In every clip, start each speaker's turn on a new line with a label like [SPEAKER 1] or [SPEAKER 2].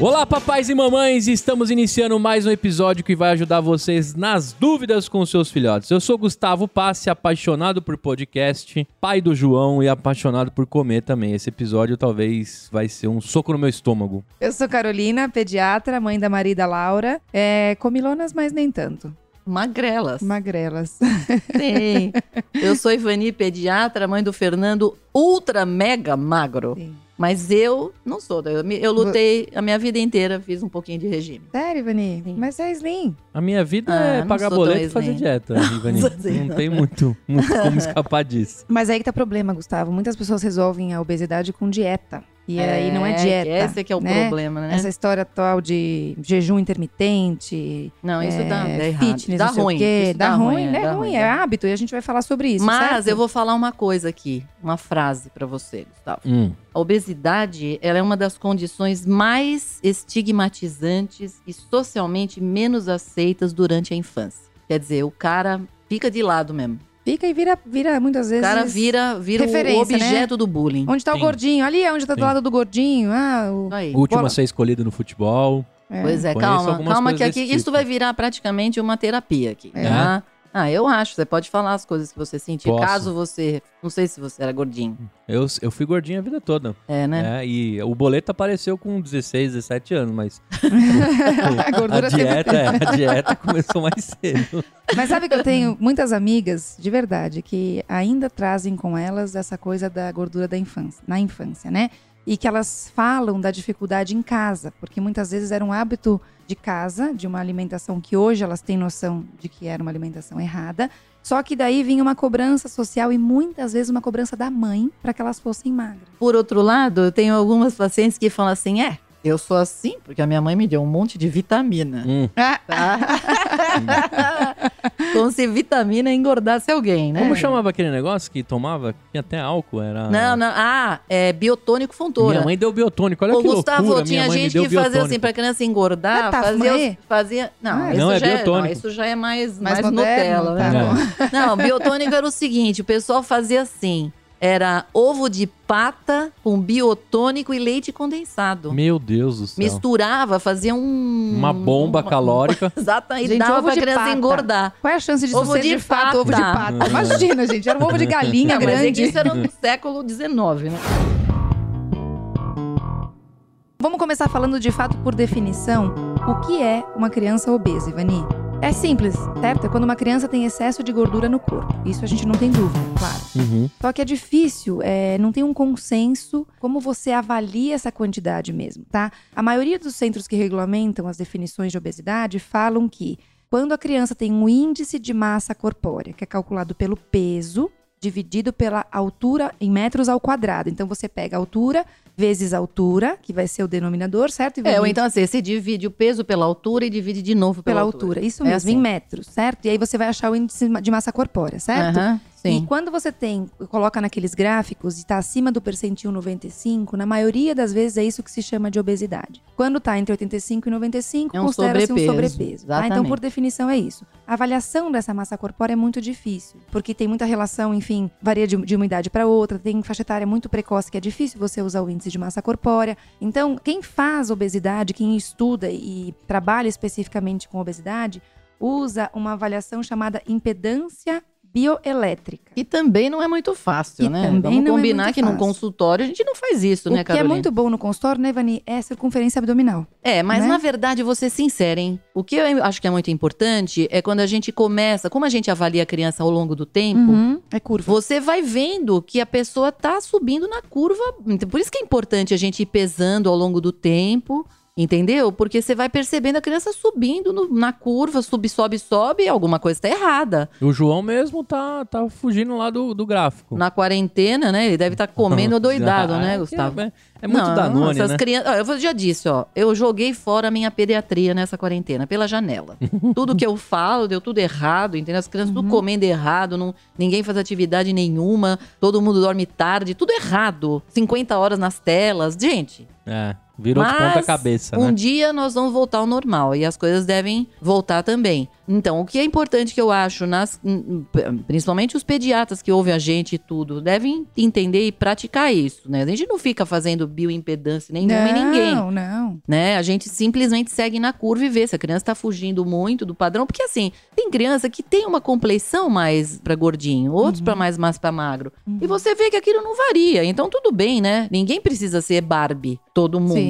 [SPEAKER 1] Olá, papais e mamães! Estamos iniciando mais um episódio que vai ajudar vocês nas dúvidas com seus filhotes. Eu sou Gustavo Passe, apaixonado por podcast, pai do João e apaixonado por comer também. Esse episódio talvez vai ser um soco no meu estômago.
[SPEAKER 2] Eu sou Carolina, pediatra, mãe da Marida Laura. É, comilonas, mas nem tanto.
[SPEAKER 3] Magrelas.
[SPEAKER 2] Magrelas.
[SPEAKER 3] Sim. Eu sou Ivani, pediatra, mãe do Fernando, ultra mega magro.
[SPEAKER 2] Sim.
[SPEAKER 3] Mas eu não sou. Eu, eu lutei a minha vida inteira, fiz um pouquinho de regime.
[SPEAKER 2] Sério, Ivani?
[SPEAKER 3] Sim.
[SPEAKER 2] Mas é slim.
[SPEAKER 1] A minha vida
[SPEAKER 3] Ah,
[SPEAKER 1] é pagar boleto e fazer dieta, Ivani.
[SPEAKER 3] Não
[SPEAKER 1] Não
[SPEAKER 3] não.
[SPEAKER 1] tem muito, muito como escapar disso.
[SPEAKER 2] Mas aí que tá o problema, Gustavo. Muitas pessoas resolvem a obesidade com dieta. E aí não é dieta.
[SPEAKER 3] Esse é que é o
[SPEAKER 2] né?
[SPEAKER 3] problema, né?
[SPEAKER 2] Essa história atual de jejum intermitente,
[SPEAKER 3] Não, isso
[SPEAKER 2] é,
[SPEAKER 3] dá, dá errado.
[SPEAKER 2] fitness,
[SPEAKER 3] dá
[SPEAKER 2] não sei o
[SPEAKER 3] ruim.
[SPEAKER 2] quê.
[SPEAKER 3] isso
[SPEAKER 2] Dá, ruim, né?
[SPEAKER 3] dá
[SPEAKER 2] ruim,
[SPEAKER 3] dá
[SPEAKER 2] é hábito. E a gente vai falar sobre isso,
[SPEAKER 3] Mas
[SPEAKER 2] certo?
[SPEAKER 3] eu vou falar uma coisa aqui, uma frase pra você, Gustavo.
[SPEAKER 1] Hum.
[SPEAKER 3] A obesidade, ela é uma das condições mais estigmatizantes e socialmente menos aceitas durante a infância. Quer dizer, o cara fica de lado mesmo.
[SPEAKER 2] Fica e vira, vira muitas
[SPEAKER 3] O
[SPEAKER 2] vezes...
[SPEAKER 3] cara vira, vira o objeto do bullying.
[SPEAKER 2] Onde tá
[SPEAKER 1] Sim.
[SPEAKER 2] o gordinho? Ali é onde tá do
[SPEAKER 1] Sim.
[SPEAKER 2] lado do gordinho. Ah, o...
[SPEAKER 3] Aí.
[SPEAKER 1] O último
[SPEAKER 2] Bola-
[SPEAKER 1] a ser escolhido no futebol.
[SPEAKER 2] é.
[SPEAKER 3] Pois é,
[SPEAKER 1] Conheço
[SPEAKER 3] calma, calma que aqui
[SPEAKER 1] desse
[SPEAKER 3] isso
[SPEAKER 1] tipo.
[SPEAKER 3] vai virar praticamente uma terapia aqui.
[SPEAKER 1] É?
[SPEAKER 3] tá? Ah, eu acho. Você pode falar as coisas que você sentir.
[SPEAKER 1] Posso.
[SPEAKER 3] Caso você. Não sei se você era gordinho.
[SPEAKER 1] Eu, eu fui gordinho a vida toda.
[SPEAKER 3] É, né?
[SPEAKER 1] É, e o boleto apareceu com 16, 17 anos, mas
[SPEAKER 2] A gordura
[SPEAKER 1] a dieta, é, a dieta começou mais cedo.
[SPEAKER 2] Mas sabe que eu tenho muitas amigas, de verdade, que ainda trazem com elas essa coisa da gordura da infância, na infância, né? E que elas falam da dificuldade em casa, porque muitas vezes era um hábito de casa, de uma alimentação que hoje elas têm noção de que era uma alimentação errada. Só que daí vinha uma cobrança social e muitas vezes uma cobrança da mãe para que elas fossem magras.
[SPEAKER 3] Por outro lado, eu tenho algumas pacientes que falam assim: é, eu sou assim porque a minha mãe me deu um monte de vitamina.
[SPEAKER 1] Hum.
[SPEAKER 3] Tá? Como se vitamina engordasse alguém, né?
[SPEAKER 1] Como chamava aquele negócio que tomava? Tinha até álcool, era...
[SPEAKER 3] Não, não. Ah, é biotônico fontoura.
[SPEAKER 1] Minha mãe deu biotônico, olha
[SPEAKER 3] Ô,
[SPEAKER 1] que
[SPEAKER 3] Gustavo,
[SPEAKER 1] loucura.
[SPEAKER 3] tinha
[SPEAKER 1] minha mãe me
[SPEAKER 3] gente
[SPEAKER 1] deu
[SPEAKER 3] que fazia
[SPEAKER 1] biotônico.
[SPEAKER 3] assim, pra criança engordar,
[SPEAKER 2] Ah, tá,
[SPEAKER 3] fazia, fazia... Não,
[SPEAKER 2] Ah,
[SPEAKER 3] isso
[SPEAKER 1] não, é
[SPEAKER 3] já
[SPEAKER 1] biotônico.
[SPEAKER 3] não, isso já é mais,
[SPEAKER 2] Mais
[SPEAKER 3] mais,
[SPEAKER 2] moderno,
[SPEAKER 3] Nutella,
[SPEAKER 2] tá
[SPEAKER 3] né?
[SPEAKER 2] bom.
[SPEAKER 3] Não, biotônico era o seguinte, o pessoal fazia assim, era ovo de pata com biotônico e leite condensado.
[SPEAKER 1] Meu Deus do céu.
[SPEAKER 3] Misturava, fazia um...
[SPEAKER 1] Uma bomba calórica.
[SPEAKER 3] Exato, e
[SPEAKER 2] Gente,
[SPEAKER 3] dava
[SPEAKER 2] ovo
[SPEAKER 3] pra
[SPEAKER 2] de
[SPEAKER 3] criança
[SPEAKER 2] pata.
[SPEAKER 3] engordar.
[SPEAKER 2] Qual é a chance de
[SPEAKER 3] Ovo
[SPEAKER 2] ser
[SPEAKER 3] de
[SPEAKER 2] de, fato ovo de
[SPEAKER 3] pata.
[SPEAKER 2] pata? Imagina, gente, era um ovo de galinha
[SPEAKER 3] Não, mas é
[SPEAKER 2] grande.
[SPEAKER 3] que isso era no século XIX, né?
[SPEAKER 2] Vamos começar falando de fato por definição o que é uma criança obesa, Ivani. É simples, certo? É quando uma criança tem excesso de gordura no corpo. Isso a gente não tem dúvida, claro.
[SPEAKER 1] Uhum.
[SPEAKER 2] Só que é difícil, é, não tem um consenso como você avalia essa quantidade mesmo, tá? A maioria dos centros que regulamentam as definições de obesidade falam que quando a criança tem um índice de massa corpórea, que é calculado pelo peso, dividido pela altura em metros ao quadrado. Então você pega a altura vezes a altura, que vai ser o denominador, certo?
[SPEAKER 3] É, ou então assim, você divide o peso pela altura e divide de novo pela,
[SPEAKER 2] pela altura. Isso
[SPEAKER 3] É
[SPEAKER 2] mesmo,
[SPEAKER 3] assim.
[SPEAKER 2] em metros, certo? E aí você vai achar o índice de massa corpórea, certo?
[SPEAKER 3] Aham,
[SPEAKER 2] E
[SPEAKER 3] sim.
[SPEAKER 2] quando você tem, coloca naqueles gráficos e está acima do percentil 95, na maioria das vezes é isso que se chama de obesidade. Quando está entre 85 e 95,
[SPEAKER 3] É um
[SPEAKER 2] considera-se um
[SPEAKER 3] sobrepeso,
[SPEAKER 2] tá? Então, por definição, é isso. A avaliação dessa massa corpórea é muito difícil, porque tem muita relação, enfim, varia de, de uma idade para outra, tem faixa etária muito precoce que é difícil você usar o índice de massa corpórea. Então, quem faz obesidade, quem estuda e trabalha especificamente com obesidade, usa uma avaliação chamada impedância bioelétrica.
[SPEAKER 3] E também não é muito fácil,
[SPEAKER 2] E
[SPEAKER 3] né?
[SPEAKER 2] também
[SPEAKER 3] Vamos
[SPEAKER 2] não é
[SPEAKER 3] combinar
[SPEAKER 2] muito
[SPEAKER 3] que num
[SPEAKER 2] fácil.
[SPEAKER 3] consultório a gente não faz isso,
[SPEAKER 2] o
[SPEAKER 3] né,
[SPEAKER 2] que
[SPEAKER 3] Carolina?
[SPEAKER 2] é muito bom no consultório, né, Vani, é circunferência abdominal.
[SPEAKER 3] É, mas
[SPEAKER 2] né?
[SPEAKER 3] na verdade, vou ser sincera, hein? O que eu acho que é muito importante é quando a gente começa, como a gente avalia a criança ao longo do tempo,
[SPEAKER 2] Uhum, é curva.
[SPEAKER 3] você vai vendo que a pessoa tá subindo na curva. Então, Por isso que é importante a gente ir pesando ao longo do tempo Entendeu? Porque você vai percebendo a criança subindo no- na curva, sube, sobe, sobe, alguma coisa tá errada.
[SPEAKER 1] O João mesmo tá, tá fugindo lá do, do gráfico.
[SPEAKER 3] Na quarentena, né? Ele deve estar comendo doidado,
[SPEAKER 1] Ah,
[SPEAKER 3] né,
[SPEAKER 1] é
[SPEAKER 3] Gustavo?
[SPEAKER 1] É, é muito
[SPEAKER 3] Não,
[SPEAKER 1] Danone,
[SPEAKER 3] essas
[SPEAKER 1] né?
[SPEAKER 3] crianças- eu já disse, ó. Eu joguei fora a minha pediatria nessa quarentena, pela janela. tudo que eu falo deu tudo errado, entendeu? As crianças tudo comendo errado, não, ninguém faz atividade nenhuma, todo mundo dorme tarde, tudo errado. 50 horas nas telas. Gente,
[SPEAKER 1] É, virou de
[SPEAKER 3] Mas
[SPEAKER 1] ponta cabeça,
[SPEAKER 3] um
[SPEAKER 1] né?
[SPEAKER 3] dia nós vamos voltar ao normal e as coisas devem voltar também. Então, o que é importante que eu acho, nas, principalmente os pediatras que ouvem a gente e tudo, devem entender e praticar isso, né? A gente não fica fazendo bioimpedância nenhuma em ninguém,
[SPEAKER 2] Não, não.
[SPEAKER 3] né? A gente simplesmente segue na curva e vê se a criança tá fugindo muito do padrão, porque assim, tem criança que tem uma compleição mais pra gordinho, outros
[SPEAKER 2] Uhum.
[SPEAKER 3] pra mais mais para magro. E você vê que aquilo não varia. Então tudo bem, né? Ninguém precisa ser Barbie, todo mundo.
[SPEAKER 2] Sim.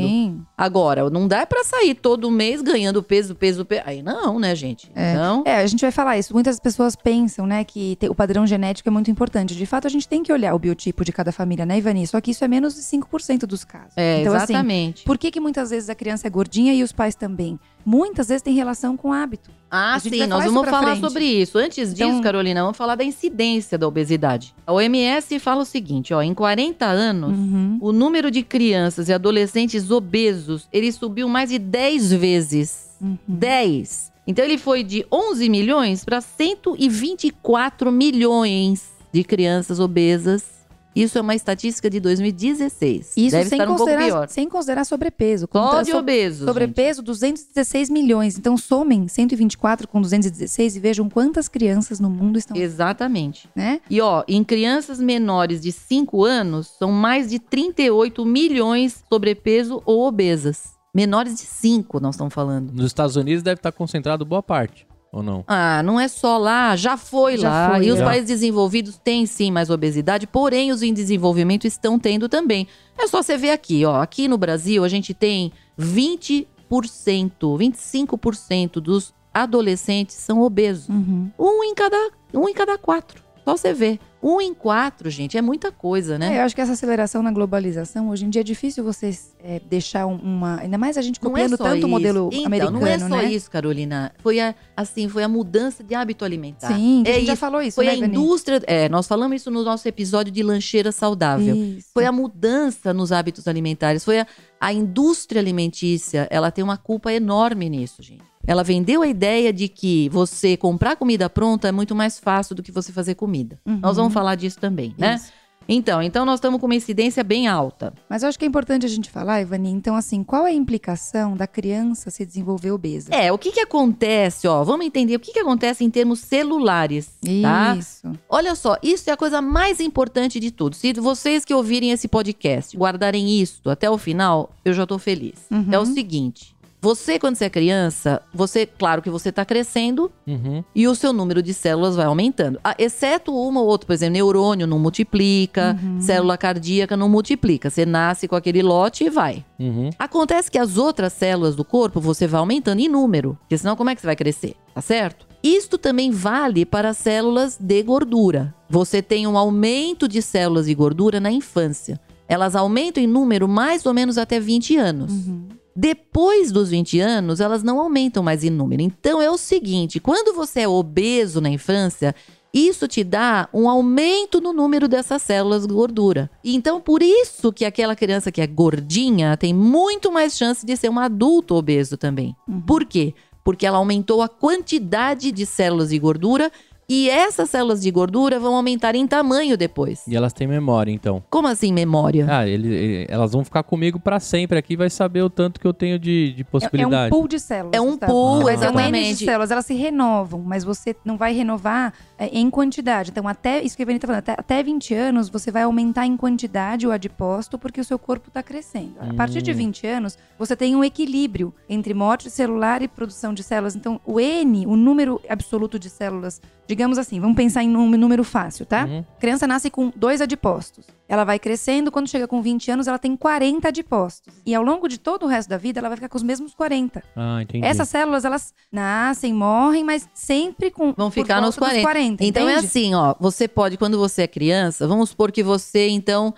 [SPEAKER 3] Agora, não dá pra sair todo mês ganhando peso, peso, peso. Aí não, né, gente?
[SPEAKER 2] É.
[SPEAKER 3] Então,
[SPEAKER 2] É, a gente vai falar isso. Muitas pessoas pensam, né, que o padrão genético é muito importante. De fato, a gente tem que olhar o biotipo de cada família, né, Ivani? Só que isso é menos de 5% dos casos.
[SPEAKER 3] é,
[SPEAKER 2] então, assim,
[SPEAKER 3] exatamente.
[SPEAKER 2] por que, que muitas vezes a criança é gordinha e os pais também? Muitas vezes tem relação com hábito.
[SPEAKER 3] Ah, sim, nós vamos falar
[SPEAKER 2] frente.
[SPEAKER 3] sobre isso. Antes disso,
[SPEAKER 2] Então-
[SPEAKER 3] Carolina, vamos falar da incidência da obesidade. A OMS fala o seguinte, ó, em 40 anos,
[SPEAKER 2] Uhum.
[SPEAKER 3] o número de crianças e adolescentes obesos, ele subiu mais de 10 vezes.
[SPEAKER 2] Uhum.
[SPEAKER 3] 10. Então ele foi de 11 milhões para 124 milhões de crianças obesas. Isso é uma estatística de 2016.
[SPEAKER 2] Isso
[SPEAKER 3] Deve
[SPEAKER 2] sem
[SPEAKER 3] estar um pouco
[SPEAKER 2] considerar,
[SPEAKER 3] pior.
[SPEAKER 2] sem considerar sobrepeso.
[SPEAKER 3] Só de
[SPEAKER 2] so-
[SPEAKER 3] obesos.
[SPEAKER 2] Sobrepeso, 216 milhões. Então, somem 124 com 216 e vejam quantas crianças no mundo estão,
[SPEAKER 3] gente. Exatamente.
[SPEAKER 2] né?
[SPEAKER 3] E ó, em crianças menores de 5 anos, são mais de 38 milhões sobrepeso ou obesas. Menores de 5, nós estamos falando.
[SPEAKER 1] Nos Estados Unidos deve estar concentrado boa parte, ou não?
[SPEAKER 3] Ah, não é só lá, já foi
[SPEAKER 2] Já
[SPEAKER 3] lá.
[SPEAKER 2] foi,
[SPEAKER 3] e os países desenvolvidos têm sim mais obesidade, porém os em desenvolvimento estão tendo também. É só você ver aqui, ó. Aqui no Brasil a gente tem 20%, 25% dos adolescentes são obesos.
[SPEAKER 2] Uhum.
[SPEAKER 3] Um em cada, um em cada quatro. Só você ver. Um em quatro, gente, é muita coisa,
[SPEAKER 2] É,
[SPEAKER 3] né?
[SPEAKER 2] eu acho que essa aceleração na globalização, hoje em dia é difícil você é, deixar um- uma. Ainda mais a gente
[SPEAKER 3] é
[SPEAKER 2] copiando
[SPEAKER 3] só
[SPEAKER 2] tanto
[SPEAKER 3] isso.
[SPEAKER 2] o modelo
[SPEAKER 3] então,
[SPEAKER 2] americano,
[SPEAKER 3] não é só
[SPEAKER 2] né?
[SPEAKER 3] isso, Carolina. Foi a, assim, foi a mudança de hábito alimentar.
[SPEAKER 2] Sim, que
[SPEAKER 3] É
[SPEAKER 2] a gente já
[SPEAKER 3] isso.
[SPEAKER 2] falou isso,
[SPEAKER 3] Foi
[SPEAKER 2] né,
[SPEAKER 3] a
[SPEAKER 2] Ivani?
[SPEAKER 3] indústria. É, nós falamos isso no nosso episódio de lancheira saudável.
[SPEAKER 2] Isso.
[SPEAKER 3] Foi a mudança nos hábitos alimentares. Foi a, a indústria alimentícia. Ela tem uma culpa enorme nisso, gente. Ela vendeu a ideia de que você comprar comida pronta é muito mais fácil do que você fazer comida.
[SPEAKER 2] Uhum.
[SPEAKER 3] Nós vamos falar disso também, né?
[SPEAKER 2] Isso.
[SPEAKER 3] Então, então nós estamos com uma incidência bem alta.
[SPEAKER 2] Mas eu acho que é importante a gente falar, Ivani, então assim, qual é a implicação da criança se desenvolver obesa?
[SPEAKER 3] É, o que que acontece, ó? Vamos entender o que que acontece em termos celulares, tá?
[SPEAKER 2] Isso.
[SPEAKER 3] Olha só, isso é a coisa mais importante de tudo. Se vocês que ouvirem esse podcast guardarem isso até o final, eu já tô feliz.
[SPEAKER 2] Uhum.
[SPEAKER 3] É o seguinte: você, quando você é criança, você, claro que você tá crescendo
[SPEAKER 1] Uhum.
[SPEAKER 3] e o seu número de células vai aumentando. Ah, exceto uma ou outra, por exemplo, neurônio não multiplica,
[SPEAKER 2] Uhum.
[SPEAKER 3] célula cardíaca não multiplica. Você nasce com aquele lote e vai.
[SPEAKER 1] Uhum.
[SPEAKER 3] Acontece que as outras células do corpo você vai aumentando em número, porque senão como é que você vai crescer? Tá certo? Isto também vale para as células de gordura. Você tem um aumento de células de gordura na infância. Elas aumentam em número mais ou menos até 20 anos.
[SPEAKER 2] Uhum.
[SPEAKER 3] Depois dos 20 anos, elas não aumentam mais em número. Então é o seguinte: quando você é obeso na infância, isso te dá um aumento no número dessas células de gordura. E Então, por isso que aquela criança que é gordinha tem muito mais chance de ser um adulto obeso também.
[SPEAKER 2] Uhum.
[SPEAKER 3] Por quê? Porque ela aumentou a quantidade de células de gordura e essas células de gordura vão aumentar em tamanho depois.
[SPEAKER 1] E elas têm memória, então.
[SPEAKER 3] Como assim memória?
[SPEAKER 1] Ah, ele, ele- elas vão ficar comigo pra sempre aqui, vai saber o tanto que eu tenho de, de
[SPEAKER 2] É, é um
[SPEAKER 1] possibilidade.
[SPEAKER 2] pool de células.
[SPEAKER 3] É um pool,
[SPEAKER 2] É um N de
[SPEAKER 3] exatamente.
[SPEAKER 2] células, elas se renovam, mas você não vai renovar é, em quantidade. Então, até isso que a Ivani tá falando, até, até 20 anos, você vai aumentar em quantidade o adipócito, porque o seu corpo está crescendo. A partir de
[SPEAKER 1] Hum.
[SPEAKER 2] 20 anos, você tem um equilíbrio entre morte celular e produção de células. Então, o N, o número absoluto de células, digamos assim, vamos pensar em um número fácil, tá?
[SPEAKER 1] Uhum.
[SPEAKER 2] Criança nasce com dois adipócitos. Ela vai crescendo, quando chega com 20 anos, ela tem 40 adipócitos. E ao longo de todo o resto da vida, ela vai ficar com os mesmos 40.
[SPEAKER 1] Ah, entendi.
[SPEAKER 2] Essas células, elas nascem, morrem, mas sempre com.
[SPEAKER 3] Vão ficar nos
[SPEAKER 2] volta dos
[SPEAKER 3] 40.
[SPEAKER 2] 40
[SPEAKER 3] Então é assim, ó, você pode, quando você é criança, vamos supor que você, então,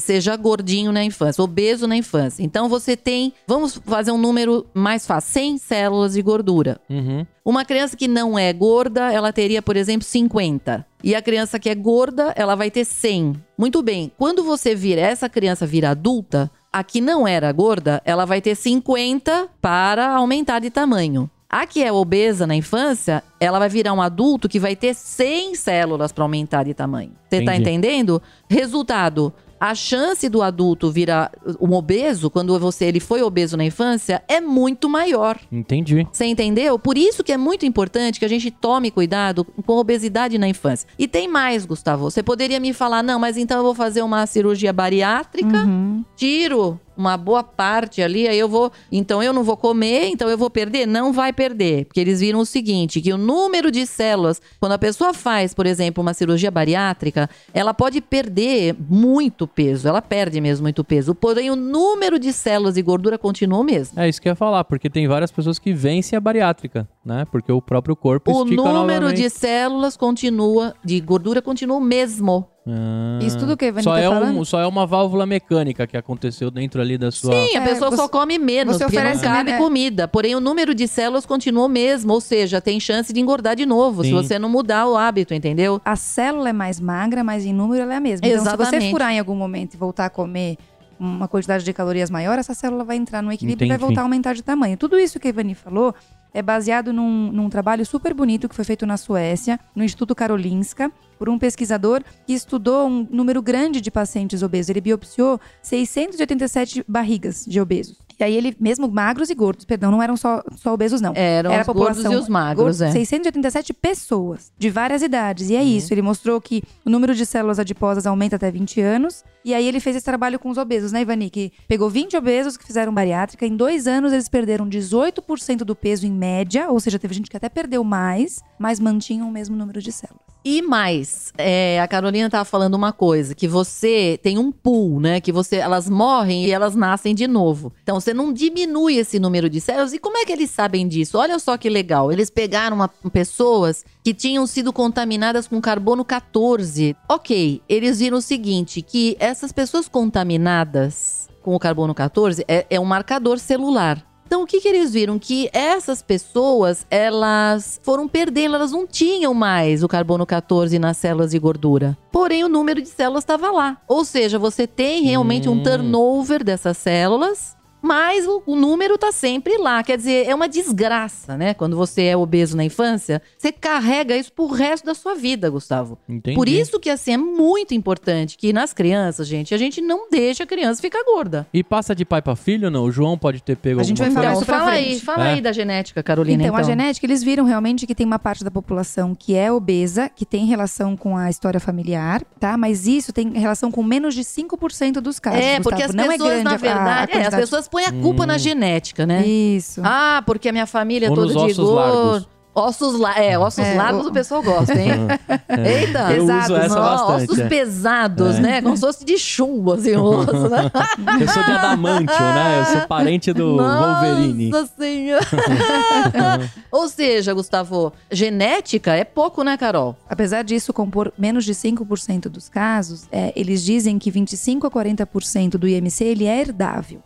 [SPEAKER 3] seja gordinho na infância, obeso na infância. Então você tem, vamos fazer um número mais fácil, 100 células de gordura.
[SPEAKER 1] Uhum.
[SPEAKER 3] Uma criança que não é gorda, ela teria, por exemplo, 50. E a criança que é gorda, ela vai ter 100. Muito bem. Quando você vira, essa criança vira adulta, a que não era gorda, ela vai ter 50 para aumentar de tamanho. A que é obesa na infância, ela vai virar um adulto que vai ter 100 células para aumentar de tamanho. Você tá
[SPEAKER 1] Entendi.
[SPEAKER 3] entendendo? Resultado, a chance do adulto virar um obeso, quando você ele foi obeso na infância, é muito maior.
[SPEAKER 1] Entendi.
[SPEAKER 3] Você entendeu? Por isso que é muito importante que a gente tome cuidado com a obesidade na infância. E tem mais, Gustavo. Você poderia me falar, não, mas então eu vou fazer uma cirurgia bariátrica,
[SPEAKER 2] Uhum.
[SPEAKER 3] tiro uma boa parte ali, aí eu vou. Então eu não vou comer, então eu vou perder? Não vai perder. Porque eles viram o seguinte: que o número de células, quando a pessoa faz, por exemplo, uma cirurgia bariátrica, ela pode perder muito peso. Ela perde mesmo muito peso. Porém, o número de células de gordura continua o mesmo.
[SPEAKER 1] É isso que eu ia falar, porque tem várias pessoas que vencem a bariátrica, né? Porque o próprio corpo
[SPEAKER 3] O
[SPEAKER 1] estica
[SPEAKER 3] número
[SPEAKER 1] novamente.
[SPEAKER 3] de células continua, de gordura continua o mesmo.
[SPEAKER 1] Ah.
[SPEAKER 2] Isso tudo que a Ivani
[SPEAKER 1] só
[SPEAKER 2] tá
[SPEAKER 1] é um, só é uma válvula mecânica que aconteceu dentro ali da sua.
[SPEAKER 3] Sim, a
[SPEAKER 2] É,
[SPEAKER 3] pessoa
[SPEAKER 2] você-
[SPEAKER 3] só come menos,
[SPEAKER 2] você
[SPEAKER 3] porque não
[SPEAKER 2] oferece,
[SPEAKER 3] cabe
[SPEAKER 2] né?
[SPEAKER 3] comida. Porém, o número de células continua o mesmo, ou seja, tem chance de engordar de novo, se
[SPEAKER 1] Sim.
[SPEAKER 3] você não mudar o hábito, entendeu?
[SPEAKER 2] A célula é mais magra, mas em número ela é a mesma. Então, se você furar em algum momento e voltar a comer uma quantidade de calorias maior, essa célula vai entrar no equilíbrio e vai
[SPEAKER 1] Entendi.
[SPEAKER 2] voltar a aumentar de tamanho. Tudo isso que a Ivani falou é baseado num, num trabalho super bonito que foi feito na Suécia, no Instituto Karolinska, por um pesquisador que estudou um número grande de pacientes obesos. Ele biopsiou 687 barrigas de obesos. E aí ele, mesmo magros e gordos, perdão, não eram só, só obesos, não.
[SPEAKER 3] Eram
[SPEAKER 2] Era
[SPEAKER 3] os
[SPEAKER 2] a
[SPEAKER 3] gordos e os magros,
[SPEAKER 2] gordos,
[SPEAKER 3] é.
[SPEAKER 2] 687 pessoas de várias idades. E é isso. Ele mostrou que o número de células adiposas aumenta até 20 anos. E aí ele fez esse trabalho com os obesos, né, Ivani? Que pegou 20 obesos que fizeram bariátrica. Em dois anos, eles perderam 18% do peso em média. Ou seja, teve gente que até perdeu mais, mas mantinham o mesmo número de células.
[SPEAKER 3] E mais, é, a Carolina tava falando uma coisa, que você tem um pool, né? Que você, elas morrem e elas nascem de novo. Então você não diminui esse número de células. E como é que eles sabem disso? Olha só que legal. Eles pegaram uma- pessoas que tinham sido contaminadas com carbono 14. Ok, eles viram o seguinte: que essas pessoas contaminadas com o carbono 14 é, é um marcador celular. Então, o que, que eles viram? Que essas pessoas, elas foram perdendo, elas não tinham mais o carbono 14 nas células de gordura. Porém, o número de células estava lá. Ou seja, você tem realmente
[SPEAKER 1] Hum.
[SPEAKER 3] um turnover dessas células, mas o, o número tá sempre lá. Quer dizer, é uma desgraça, né? Quando você é obeso na infância, você carrega isso pro resto da sua vida, Gustavo.
[SPEAKER 1] Entendi.
[SPEAKER 3] Por isso que, assim, é muito importante que nas crianças, gente, a gente não deixa a criança ficar gorda.
[SPEAKER 1] E passa de pai pra filho ou não? O João pode ter pego
[SPEAKER 2] A gente
[SPEAKER 1] alguma
[SPEAKER 2] vai falar
[SPEAKER 1] coisa?
[SPEAKER 3] Então,
[SPEAKER 2] isso pra
[SPEAKER 3] fala
[SPEAKER 2] frente.
[SPEAKER 3] aí, fala
[SPEAKER 1] É.
[SPEAKER 3] aí da genética, Carolina.
[SPEAKER 2] Então,
[SPEAKER 3] Então,
[SPEAKER 2] a genética, eles viram realmente que tem uma parte da população que é obesa, que tem relação com a história familiar, tá? Mas isso tem relação com menos de 5% dos casos.
[SPEAKER 3] É, porque as
[SPEAKER 2] Gustavo. Não é
[SPEAKER 3] pessoas,
[SPEAKER 2] grande
[SPEAKER 3] na
[SPEAKER 2] a- a
[SPEAKER 3] verdade, é, as pessoas põem a culpa na genética, né?
[SPEAKER 2] Isso.
[SPEAKER 3] Ah, porque a minha família é
[SPEAKER 1] Ou
[SPEAKER 3] toda de gordo.
[SPEAKER 1] largos.
[SPEAKER 3] Ossos, la é, ossos
[SPEAKER 2] É,
[SPEAKER 3] largos
[SPEAKER 2] o-
[SPEAKER 3] o pessoal gosta, hein? Eita.
[SPEAKER 1] Eu
[SPEAKER 2] Pesados,
[SPEAKER 1] uso essa
[SPEAKER 3] Não,
[SPEAKER 1] bastante.
[SPEAKER 3] ossos
[SPEAKER 1] é.
[SPEAKER 3] pesados, né? Como se fosse de chumbo, assim, o osso, né?
[SPEAKER 1] Eu sou de adamantio, né? Eu sou parente do Wolverine.
[SPEAKER 3] Nossa senhora. Ou seja, Gustavo, genética é pouco, né, Carol?
[SPEAKER 2] Apesar disso compor menos de 5% dos casos, é, eles dizem que 25 a 40% do IMC ele é herdável.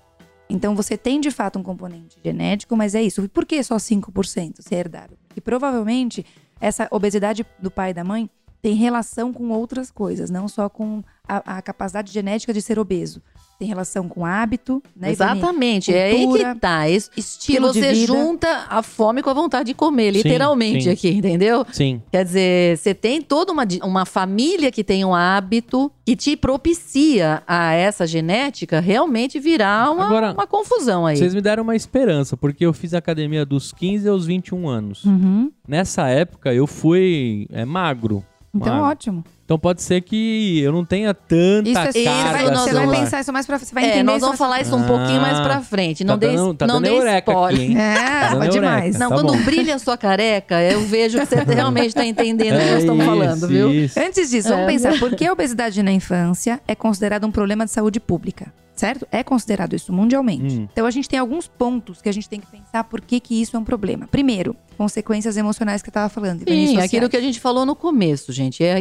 [SPEAKER 2] Então você tem de fato um componente genético, mas é isso. E por que só 5% se é herdável? Porque provavelmente essa obesidade do pai e da mãe tem relação com outras coisas, não só com a, a capacidade genética de ser obeso. Tem relação com hábito, né?
[SPEAKER 3] Exatamente, é aí
[SPEAKER 2] Cultura,
[SPEAKER 3] que tá. Es-
[SPEAKER 2] estilo
[SPEAKER 3] que
[SPEAKER 2] de
[SPEAKER 3] você
[SPEAKER 2] vida.
[SPEAKER 3] junta a fome com a vontade de comer,
[SPEAKER 1] Sim,
[SPEAKER 3] literalmente
[SPEAKER 1] sim.
[SPEAKER 3] aqui, entendeu?
[SPEAKER 1] Sim.
[SPEAKER 3] Quer dizer, você tem toda uma, uma família que tem um hábito que te propicia a essa genética realmente virar uma,
[SPEAKER 1] Agora,
[SPEAKER 3] uma confusão aí.
[SPEAKER 1] Vocês me deram uma esperança, porque eu fiz academia dos 15 aos 21 anos.
[SPEAKER 2] Uhum.
[SPEAKER 1] Nessa época, eu fui é, magro.
[SPEAKER 2] Então,
[SPEAKER 1] magro.
[SPEAKER 2] ótimo.
[SPEAKER 1] Então pode ser que eu não tenha tanta
[SPEAKER 2] Isso é
[SPEAKER 1] carga.
[SPEAKER 2] você vai,
[SPEAKER 3] nós
[SPEAKER 2] você vai
[SPEAKER 3] vamos-
[SPEAKER 2] pensar isso mais pra Você vai
[SPEAKER 3] é,
[SPEAKER 2] entender
[SPEAKER 3] nós
[SPEAKER 2] isso
[SPEAKER 3] vamos falar isso um
[SPEAKER 1] Ah,
[SPEAKER 3] pouquinho mais pra frente. Não
[SPEAKER 1] tá
[SPEAKER 3] dê,
[SPEAKER 1] dando, tá
[SPEAKER 3] não
[SPEAKER 1] dando
[SPEAKER 3] dê
[SPEAKER 1] eureka
[SPEAKER 3] spoiler.
[SPEAKER 1] aqui, hein?
[SPEAKER 2] É,
[SPEAKER 1] Tá
[SPEAKER 2] demais.
[SPEAKER 3] Não,
[SPEAKER 1] Tá
[SPEAKER 3] quando
[SPEAKER 1] bom.
[SPEAKER 3] brilha a sua careca, eu vejo que você realmente tá entendendo o que nós estamos
[SPEAKER 1] É
[SPEAKER 3] falando,
[SPEAKER 1] isso,
[SPEAKER 3] viu?
[SPEAKER 1] isso.
[SPEAKER 2] Antes disso, vamos
[SPEAKER 3] É.
[SPEAKER 2] pensar, por que a obesidade na infância é considerada um problema de saúde pública? Certo? É considerado isso mundialmente.
[SPEAKER 1] Hum.
[SPEAKER 2] Então a gente tem alguns pontos que a gente tem que pensar por que, que isso é um problema. Primeiro, consequências emocionais que eu tava falando.
[SPEAKER 3] Sim,
[SPEAKER 2] sociais.
[SPEAKER 3] aquilo que a gente falou no começo, gente, é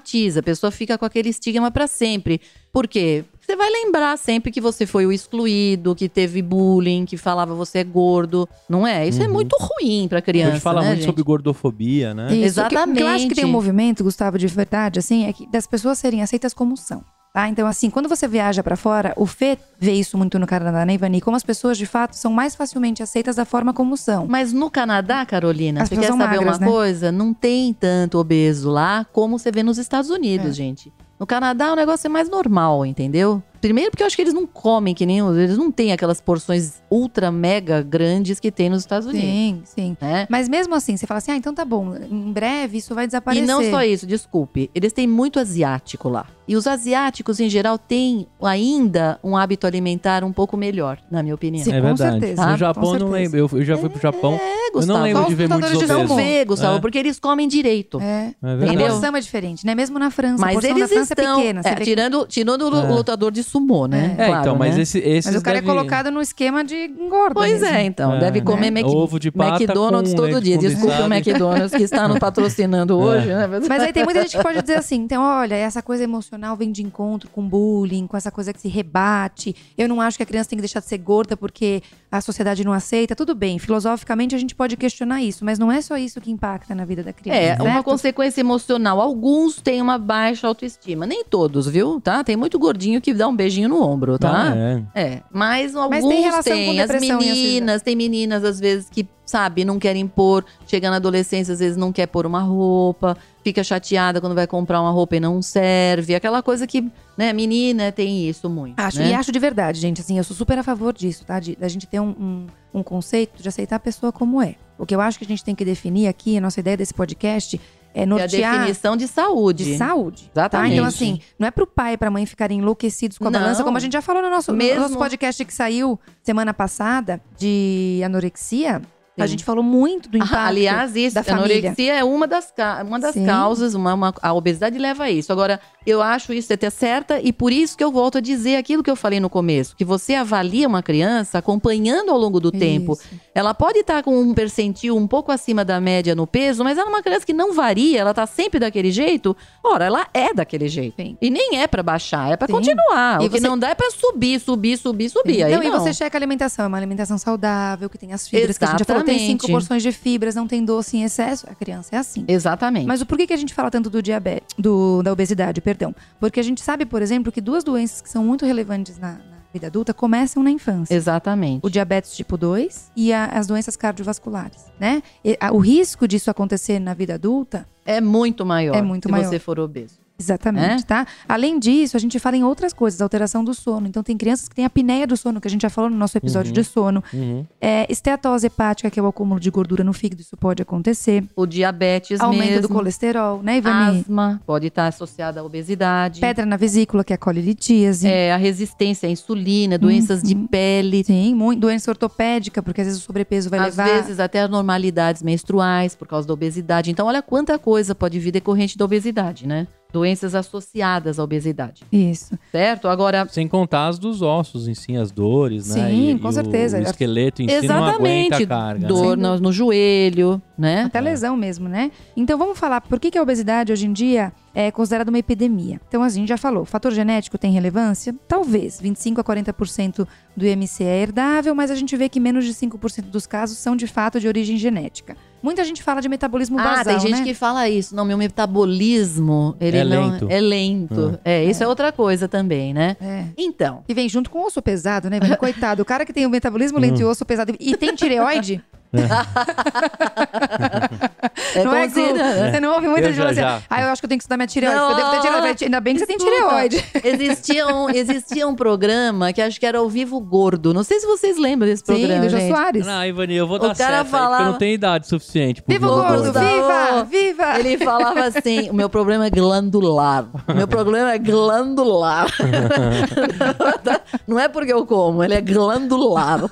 [SPEAKER 3] traumatiza, a pessoa fica com aquele estigma pra sempre. Por quê? Você vai lembrar sempre que você foi o excluído, que teve bullying, que falava você é gordo, não é? Isso é
[SPEAKER 1] Uhum.
[SPEAKER 3] muito ruim pra criança,
[SPEAKER 1] a gente fala
[SPEAKER 3] né,
[SPEAKER 1] muito
[SPEAKER 3] gente?
[SPEAKER 1] sobre gordofobia, né?
[SPEAKER 2] Isso, o que- que eu acho que tem um
[SPEAKER 3] Exatamente.
[SPEAKER 2] movimento, Gustavo, de verdade, assim, é que das pessoas serem aceitas como são. Tá? Então, assim, quando você viaja pra fora, o Fê vê isso muito no Canadá, né, Ivani? Como as pessoas, de fato, são mais facilmente aceitas da forma como são.
[SPEAKER 3] Mas no Canadá, Carolina,
[SPEAKER 2] As
[SPEAKER 3] você quer saber
[SPEAKER 2] magras,
[SPEAKER 3] uma
[SPEAKER 2] né?
[SPEAKER 3] coisa? Não tem tanto obeso lá como você vê nos Estados Unidos,
[SPEAKER 2] É.
[SPEAKER 3] gente. No Canadá o negócio é mais normal, entendeu? Primeiro porque eu acho que eles não comem que nem os- eles não têm aquelas porções ultra mega grandes que tem nos Estados Unidos,
[SPEAKER 2] Sim, sim.
[SPEAKER 3] né?
[SPEAKER 2] Mas mesmo assim, você fala assim, ah, então tá bom, em breve isso vai desaparecer.
[SPEAKER 3] E não só isso, desculpe. Eles têm muito asiático lá. E os asiáticos, em geral, têm ainda um hábito alimentar um pouco melhor, na minha opinião.
[SPEAKER 2] Sim,
[SPEAKER 1] é
[SPEAKER 2] com
[SPEAKER 1] verdade.
[SPEAKER 2] certeza,
[SPEAKER 1] no
[SPEAKER 2] com
[SPEAKER 1] Japão eu não lembro. Eu, eu já fui pro Japão.
[SPEAKER 3] É,
[SPEAKER 1] eu
[SPEAKER 3] Gustavo.
[SPEAKER 1] não lembro
[SPEAKER 2] Só
[SPEAKER 1] de ver muitos obesos.
[SPEAKER 3] Não vê, Gustavo,
[SPEAKER 1] É.
[SPEAKER 3] porque eles comem direito.
[SPEAKER 2] É.
[SPEAKER 1] É
[SPEAKER 2] A porção é diferente, né? Mesmo na França. a
[SPEAKER 3] Mas
[SPEAKER 2] porção
[SPEAKER 3] eles
[SPEAKER 2] da França
[SPEAKER 3] estão.
[SPEAKER 2] é pequena.
[SPEAKER 3] é,
[SPEAKER 2] vê
[SPEAKER 3] tirando tirando o
[SPEAKER 1] É.
[SPEAKER 3] lutador de sumô, né?
[SPEAKER 1] É,
[SPEAKER 3] Claro,
[SPEAKER 1] então, mas
[SPEAKER 3] né?
[SPEAKER 1] esse, esses
[SPEAKER 2] Mas o cara
[SPEAKER 1] deve-
[SPEAKER 2] é colocado no esquema de engorda.
[SPEAKER 3] Pois
[SPEAKER 2] mesmo.
[SPEAKER 3] é, então.
[SPEAKER 1] É,
[SPEAKER 3] deve
[SPEAKER 1] né?
[SPEAKER 3] comer Mac...
[SPEAKER 1] Ovo de pata
[SPEAKER 3] McDonald's
[SPEAKER 1] com
[SPEAKER 3] todo
[SPEAKER 1] leite
[SPEAKER 3] dia. Desculpe o. McDonald's que está nos patrocinando hoje, né?
[SPEAKER 2] Mas aí tem muita gente que pode dizer assim, então, olha, essa coisa emocional vem de encontro com bullying, com essa coisa que se rebate. Eu não acho que a criança tem que deixar de ser gorda porque a sociedade não aceita. Tudo bem, filosoficamente a gente pode questionar isso, mas não é só isso que impacta na vida da criança.
[SPEAKER 3] É, uma
[SPEAKER 2] certo?
[SPEAKER 3] consequência emocional. Alguns têm uma baixa autoestima. Nem todos, viu? Tá? Tem muito gordinho que dá um beijinho no ombro, tá?
[SPEAKER 1] Ah, é.
[SPEAKER 3] É, mas alguns
[SPEAKER 2] Mas tem relação com
[SPEAKER 3] têm. As
[SPEAKER 2] depressão
[SPEAKER 3] meninas, tem meninas às vezes que, sabe, não querem pôr, chega na adolescência, às vezes não quer pôr uma roupa, fica chateada quando vai comprar uma roupa e não serve. Aquela coisa que, né, menina tem isso muito.
[SPEAKER 2] Acho,
[SPEAKER 3] né?
[SPEAKER 2] E acho de verdade, gente, assim, eu sou super a favor disso, tá? De, da gente ter um, um, um conceito de aceitar a pessoa como é. O que eu acho que a gente tem que definir aqui, a nossa ideia desse podcast, é
[SPEAKER 3] É a
[SPEAKER 2] nortear
[SPEAKER 3] definição de saúde.
[SPEAKER 2] de saúde. Tá?
[SPEAKER 3] Exatamente.
[SPEAKER 2] Então, assim, não é pro pai e pra mãe ficarem enlouquecidos com a
[SPEAKER 3] Não.
[SPEAKER 2] balança, como a gente já falou no nosso, no
[SPEAKER 3] Mesmo-
[SPEAKER 2] nosso podcast que saiu semana passada de anorexia. A
[SPEAKER 3] Sim.
[SPEAKER 2] gente falou muito do impacto.
[SPEAKER 3] Ah, Aliás, isso,
[SPEAKER 2] da
[SPEAKER 3] a
[SPEAKER 2] família.
[SPEAKER 3] anorexia é uma das, uma das
[SPEAKER 2] Sim.
[SPEAKER 3] causas, uma, uma- a obesidade leva a isso. Agora, eu acho isso até certa e por isso que eu volto a dizer aquilo que eu falei no começo, que você avalia uma criança acompanhando ao longo do tempo.
[SPEAKER 2] Isso.
[SPEAKER 3] Ela pode estar com um percentil um pouco acima da média no peso, mas ela é uma criança que não varia, ela tá sempre daquele jeito. Ora, ela é daquele jeito.
[SPEAKER 2] Sim.
[SPEAKER 3] E nem é pra baixar, é
[SPEAKER 2] Sim.
[SPEAKER 3] continuar.
[SPEAKER 2] E
[SPEAKER 3] o que
[SPEAKER 2] você-
[SPEAKER 3] não dá é pra subir, subir, subir, subir. Aí
[SPEAKER 2] Não, e você checa a alimentação. É uma alimentação saudável, que tem as fibras, que a gente já falou, tem cinco porções de fibras, não tem doce em excesso. A criança é assim.
[SPEAKER 3] Exatamente.
[SPEAKER 2] Mas o porquê que a gente fala tanto do diabetes, do, da obesidade, perdão? Porque a gente sabe, por exemplo, que duas doenças que são muito relevantes na, na vida adulta começam na infância.
[SPEAKER 3] Exatamente.
[SPEAKER 2] O diabetes tipo 2 e a- as doenças cardiovasculares, né? E, a- o risco disso acontecer na vida adulta,
[SPEAKER 3] É muito maior
[SPEAKER 2] É muito
[SPEAKER 3] se
[SPEAKER 2] maior.
[SPEAKER 3] você for obeso.
[SPEAKER 2] Exatamente,
[SPEAKER 3] É?
[SPEAKER 2] tá? Além disso, a gente fala em outras coisas, alteração do sono. Então tem crianças que têm apneia do sono, que a gente já falou no nosso episódio
[SPEAKER 1] Uhum.
[SPEAKER 2] de sono.
[SPEAKER 1] Uhum.
[SPEAKER 2] É, esteatose hepática, que é o acúmulo de gordura no fígado, isso pode acontecer.
[SPEAKER 3] O diabetes
[SPEAKER 2] Aumento
[SPEAKER 3] mesmo.
[SPEAKER 2] do colesterol, né, Ivani?
[SPEAKER 3] Asma pode estar associada à obesidade.
[SPEAKER 2] Pedra na vesícula, que é a colilitíase.
[SPEAKER 3] É, a resistência à insulina, doenças de
[SPEAKER 2] Uhum.
[SPEAKER 3] pele.
[SPEAKER 2] Sim, muito, doença ortopédica, porque às vezes o sobrepeso vai
[SPEAKER 3] Às
[SPEAKER 2] levar.
[SPEAKER 3] vezes até anormalidades menstruais por causa da obesidade. Então, olha quanta coisa pode vir decorrente da obesidade, né? Doenças associadas à obesidade,
[SPEAKER 2] Isso.
[SPEAKER 3] certo? Agora,
[SPEAKER 1] Sem contar as dos ossos em si, as dores, né?
[SPEAKER 2] Sim, com
[SPEAKER 1] e o-
[SPEAKER 2] certeza.
[SPEAKER 1] O, esqueleto em si não aguenta
[SPEAKER 3] exatamente,
[SPEAKER 1] a carga.
[SPEAKER 3] dor
[SPEAKER 1] né?
[SPEAKER 3] no, no joelho, né?
[SPEAKER 2] Até lesão mesmo, né? Então vamos falar por que, que a obesidade hoje em dia é considerada uma epidemia. Então a gente já falou, o fator genético tem relevância? Talvez. 25 a 40% do IMC é herdável, mas a gente vê que menos de 5% dos casos são de fato de origem genética. Muita gente fala de metabolismo
[SPEAKER 3] Ah,
[SPEAKER 2] basal,
[SPEAKER 3] tem gente
[SPEAKER 2] né?
[SPEAKER 3] que fala isso. Não, meu metabolismo, ele
[SPEAKER 1] É
[SPEAKER 3] não
[SPEAKER 1] lento.
[SPEAKER 3] é lento. É, isso é. outra coisa também, né?
[SPEAKER 2] É.
[SPEAKER 3] Então,
[SPEAKER 2] E vem junto com o osso pesado, né? Coitado, o cara que tem o metabolismo lento e
[SPEAKER 3] Hum.
[SPEAKER 2] o osso pesado e tem tireoide,
[SPEAKER 3] é
[SPEAKER 2] não é,
[SPEAKER 3] considerado,
[SPEAKER 2] Gu?
[SPEAKER 3] né?
[SPEAKER 2] Você não ouve muita gente
[SPEAKER 1] já.
[SPEAKER 2] assim, ah, eu acho que eu tenho que estudar minha tireoide.
[SPEAKER 3] Não,
[SPEAKER 2] eu devo ter tireoide. Ainda bem que você tem
[SPEAKER 3] escuta.
[SPEAKER 2] tireoide.
[SPEAKER 3] Existia um, existia um programa que acho que era ao vivo gordo. Não sei se vocês lembram desse
[SPEAKER 2] Sim,
[SPEAKER 3] programa.
[SPEAKER 2] do Jô. Soares.
[SPEAKER 1] Não, Ivani, eu vou
[SPEAKER 3] O
[SPEAKER 1] dar
[SPEAKER 3] cara
[SPEAKER 1] certo aí, porque eu
[SPEAKER 3] falava-
[SPEAKER 1] não tenho idade suficiente. pro
[SPEAKER 2] Viva o
[SPEAKER 1] Vivo
[SPEAKER 2] gordo,
[SPEAKER 3] Gustavo.
[SPEAKER 2] viva, viva!
[SPEAKER 3] Ele falava assim: o meu problema é glandular. O meu problema é glandular. Não é porque eu como, ele é glandular.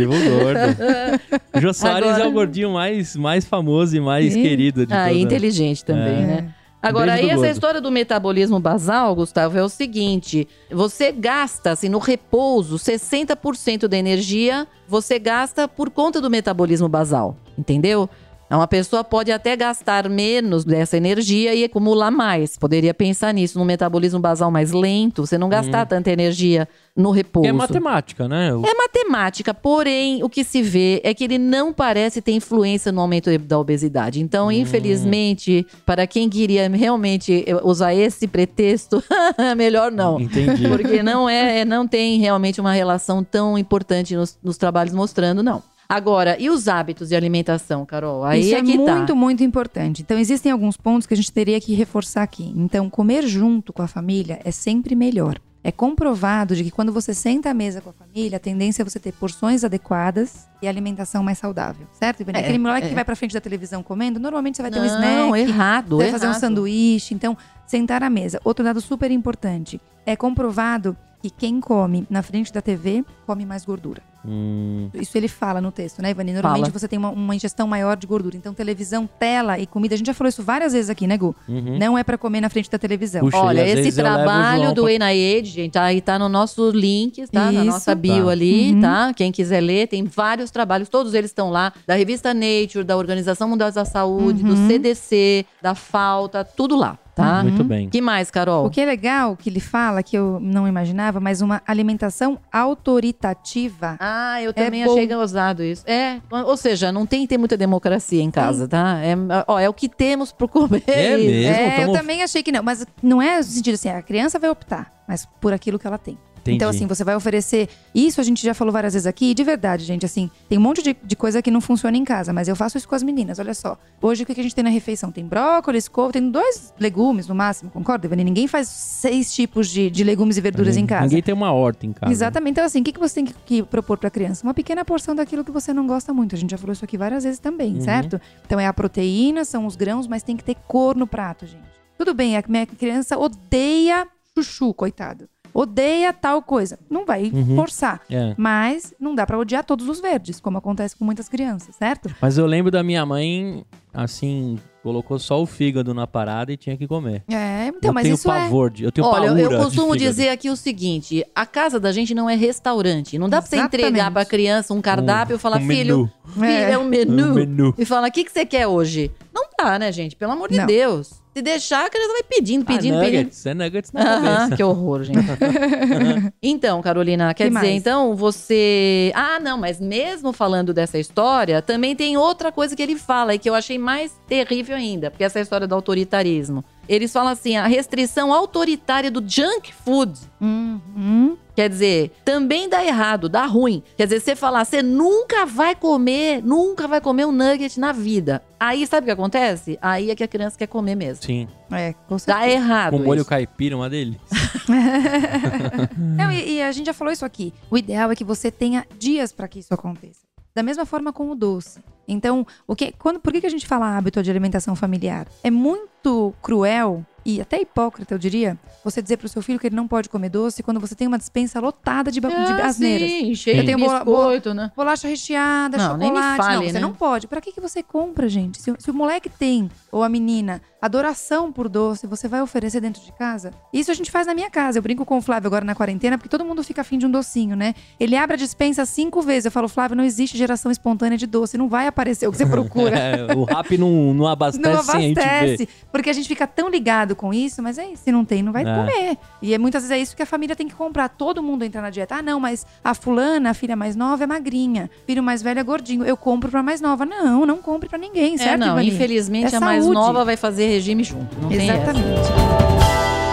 [SPEAKER 1] Vivo gordo. Jô Soares
[SPEAKER 3] Agora-
[SPEAKER 1] é o gordinho mais, mais famoso e mais
[SPEAKER 2] Sim.
[SPEAKER 1] querido de
[SPEAKER 3] Ah,
[SPEAKER 1] toda-
[SPEAKER 3] inteligente também,
[SPEAKER 1] É.
[SPEAKER 3] né? Agora,
[SPEAKER 1] Beijo
[SPEAKER 3] aí essa
[SPEAKER 1] gordo.
[SPEAKER 3] história do metabolismo basal, Gustavo, é o seguinte: você gasta, assim, no repouso, 60% da energia você gasta por conta do metabolismo basal, entendeu? Uma pessoa pode até gastar menos dessa energia e acumular mais. Poderia pensar nisso, num metabolismo basal mais lento, você não gastar tanta energia no repouso.
[SPEAKER 1] É matemática, né? O-
[SPEAKER 3] É matemática, porém, o que se vê é que ele não parece ter influência no aumento da obesidade. Então, infelizmente, para quem queria realmente usar esse pretexto, melhor não.
[SPEAKER 1] Entendi.
[SPEAKER 3] Porque não é, não tem realmente uma relação tão importante nos, nos trabalhos mostrando, não. Agora, e os hábitos de alimentação, Carol? Aí
[SPEAKER 2] Isso
[SPEAKER 3] é
[SPEAKER 2] é,
[SPEAKER 3] que
[SPEAKER 2] muito,
[SPEAKER 3] tá.
[SPEAKER 2] muito importante. Então, existem alguns pontos que a gente teria que reforçar aqui. Então, comer junto com a família é sempre melhor. É comprovado de que quando você senta à mesa com a família, a tendência é você ter porções adequadas e alimentação mais saudável, certo?
[SPEAKER 3] É,
[SPEAKER 2] Aquele moleque
[SPEAKER 3] é.
[SPEAKER 2] que vai pra frente da televisão comendo, normalmente você vai ter um
[SPEAKER 3] Não,
[SPEAKER 2] snack,
[SPEAKER 3] errado,
[SPEAKER 2] vai fazer um
[SPEAKER 3] errado.
[SPEAKER 2] sanduíche. Então, sentar à mesa. Outro dado super importante. É comprovado que quem come na frente da TV come mais gordura.
[SPEAKER 1] Hum,
[SPEAKER 2] Isso ele fala no texto, né, Ivani? Normalmente
[SPEAKER 3] Fala.
[SPEAKER 2] você tem uma, uma ingestão maior de gordura. Então, televisão, tela e comida, a gente já falou isso várias vezes aqui, né, Gu?
[SPEAKER 1] uhum.
[SPEAKER 2] Não é pra comer na frente da televisão.
[SPEAKER 1] Puxa,
[SPEAKER 3] Olha, esse trabalho do
[SPEAKER 1] pra-
[SPEAKER 3] NIH, gente, tá, aí tá no nosso link, tá? Na
[SPEAKER 2] Isso.
[SPEAKER 3] nossa bio
[SPEAKER 1] Tá.
[SPEAKER 3] ali,
[SPEAKER 2] Uhum.
[SPEAKER 3] tá? Quem quiser ler, tem vários trabalhos, todos eles estão lá, da revista Nature, da Organização Mundial da Saúde, do
[SPEAKER 2] Uhum.
[SPEAKER 3] CDC, da FAO, tá tudo lá, tá?
[SPEAKER 1] Muito bem.
[SPEAKER 3] que mais, Carol?
[SPEAKER 2] O que é legal que ele fala, que eu não imaginava, mas uma alimentação autoritativa.
[SPEAKER 3] Ah, eu
[SPEAKER 2] É
[SPEAKER 3] também
[SPEAKER 2] bom.
[SPEAKER 3] achei ousado isso. É, ou seja, não tem que ter muita democracia em casa, tá? É, ó, é o que temos pro comer.
[SPEAKER 1] É mesmo?
[SPEAKER 2] é, eu
[SPEAKER 1] tamo-
[SPEAKER 2] também achei que não. Mas não é no sentido assim, a criança vai optar, mas por aquilo que ela tem.
[SPEAKER 1] Entendi.
[SPEAKER 2] Então, assim, você vai oferecer. Isso a gente já falou várias vezes aqui, e de verdade, gente, assim, tem um monte de, de coisa que não funciona em casa, mas eu faço isso com as meninas. Olha só. Hoje o que a gente tem na refeição? Tem brócolis, couve, tem dois legumes no máximo, concorda, Ivani? Ninguém faz seis tipos de, de legumes e verduras em casa.
[SPEAKER 1] Ninguém tem uma horta em casa.
[SPEAKER 2] Exatamente. Então, assim, o que, que você tem que, que propor pra criança? Uma pequena porção daquilo que você não gosta muito. A gente já falou isso aqui várias vezes também,
[SPEAKER 1] Uhum.
[SPEAKER 2] certo? Então, é a proteína, são os grãos, mas tem que ter cor no prato, gente. Tudo bem, a minha criança odeia chuchu, coitado. Odeia tal coisa. Não vai
[SPEAKER 1] Uhum.
[SPEAKER 2] forçar.
[SPEAKER 1] É.
[SPEAKER 2] Mas não dá pra odiar todos os verdes, como acontece com muitas crianças, certo?
[SPEAKER 1] Mas eu lembro da minha mãe, assim, colocou só o fígado na parada e tinha que comer.
[SPEAKER 2] É, então,
[SPEAKER 1] eu
[SPEAKER 2] mas
[SPEAKER 1] tenho
[SPEAKER 2] isso é.
[SPEAKER 1] pavor de. Eu tenho
[SPEAKER 3] Olha, eu- eu costumo dizer aqui o seguinte: a casa da gente não é restaurante. Não dá pra você entregar pra criança um cardápio e falar,
[SPEAKER 1] um
[SPEAKER 3] filho,
[SPEAKER 1] menu.
[SPEAKER 3] filho, é um menu.
[SPEAKER 1] Um menu.
[SPEAKER 3] E fala, o que, que você quer hoje? Não dá, né, gente? Pelo amor de
[SPEAKER 2] Não.
[SPEAKER 3] Deus. Se deixar, a criança vai pedindo, pedindo,
[SPEAKER 1] ah,
[SPEAKER 3] pedindo.
[SPEAKER 1] nuggets, é nuggets na cabeça.
[SPEAKER 3] que horror, gente. então, Carolina, quer
[SPEAKER 2] Que
[SPEAKER 3] dizer,
[SPEAKER 2] mais?
[SPEAKER 3] então você. Ah, não, mas mesmo falando dessa história, também tem outra coisa que ele fala e que eu achei mais terrível ainda, porque essa é a história do autoritarismo. Eles falam assim: a restrição autoritária do junk food.
[SPEAKER 2] Uhum.
[SPEAKER 3] Quer dizer, também dá errado, dá ruim. Quer dizer, você falar, você nunca vai comer, nunca vai comer um nugget na vida. Aí sabe o que acontece? Aí é que a criança quer comer mesmo.
[SPEAKER 1] Sim.
[SPEAKER 2] É, com certeza.
[SPEAKER 3] Dá errado.
[SPEAKER 1] Com molho
[SPEAKER 3] isso.
[SPEAKER 1] caipira, uma delícia.
[SPEAKER 2] Não, e, e a gente já falou isso aqui. O ideal é que você tenha dias para que isso aconteça. Da mesma forma com o doce. Então, o que, quando, por que, que a gente fala hábito de alimentação familiar? É muito cruel e até hipócrita, eu diria, você dizer pro seu filho que ele não pode comer doce quando você tem uma dispensa lotada de, ba- de
[SPEAKER 3] Ah,
[SPEAKER 2] asneiras.
[SPEAKER 3] sim, cheio de biscoito, né?
[SPEAKER 2] Bolacha recheada,
[SPEAKER 3] Não, nem me
[SPEAKER 2] chocolate.
[SPEAKER 3] fale,
[SPEAKER 2] não, você
[SPEAKER 3] né?
[SPEAKER 2] não pode. Pra que, que você compra, gente? Se, se o moleque tem, ou a menina, adoração por doce, você vai oferecer dentro de casa? Isso a gente faz na minha casa. Eu brinco com o Flávio agora na quarentena, porque todo mundo fica afim de um docinho, né? Ele abre a dispensa cinco vezes. Eu falo, Flávio, não existe geração espontânea de doce. Não vai aparecer o que você procura.
[SPEAKER 1] É, o rap não, não abastece
[SPEAKER 2] Não
[SPEAKER 1] sem a
[SPEAKER 2] abastece. Porque a gente fica tão ligado com isso, mas é isso. Se não tem, não vai
[SPEAKER 1] É.
[SPEAKER 2] comer. E é, muitas vezes é isso que a família tem que comprar. Todo mundo entra na dieta. Ah, não, mas a fulana, a filha mais nova, é magrinha. Filho mais velho é gordinho. Eu compro pra mais nova. Não, não compre pra ninguém,
[SPEAKER 3] É,
[SPEAKER 2] certo,
[SPEAKER 3] não,
[SPEAKER 2] Ivani?
[SPEAKER 3] infelizmente
[SPEAKER 2] É
[SPEAKER 3] a mais nova vai fazer regime junto. Não tem essa.
[SPEAKER 2] Exatamente.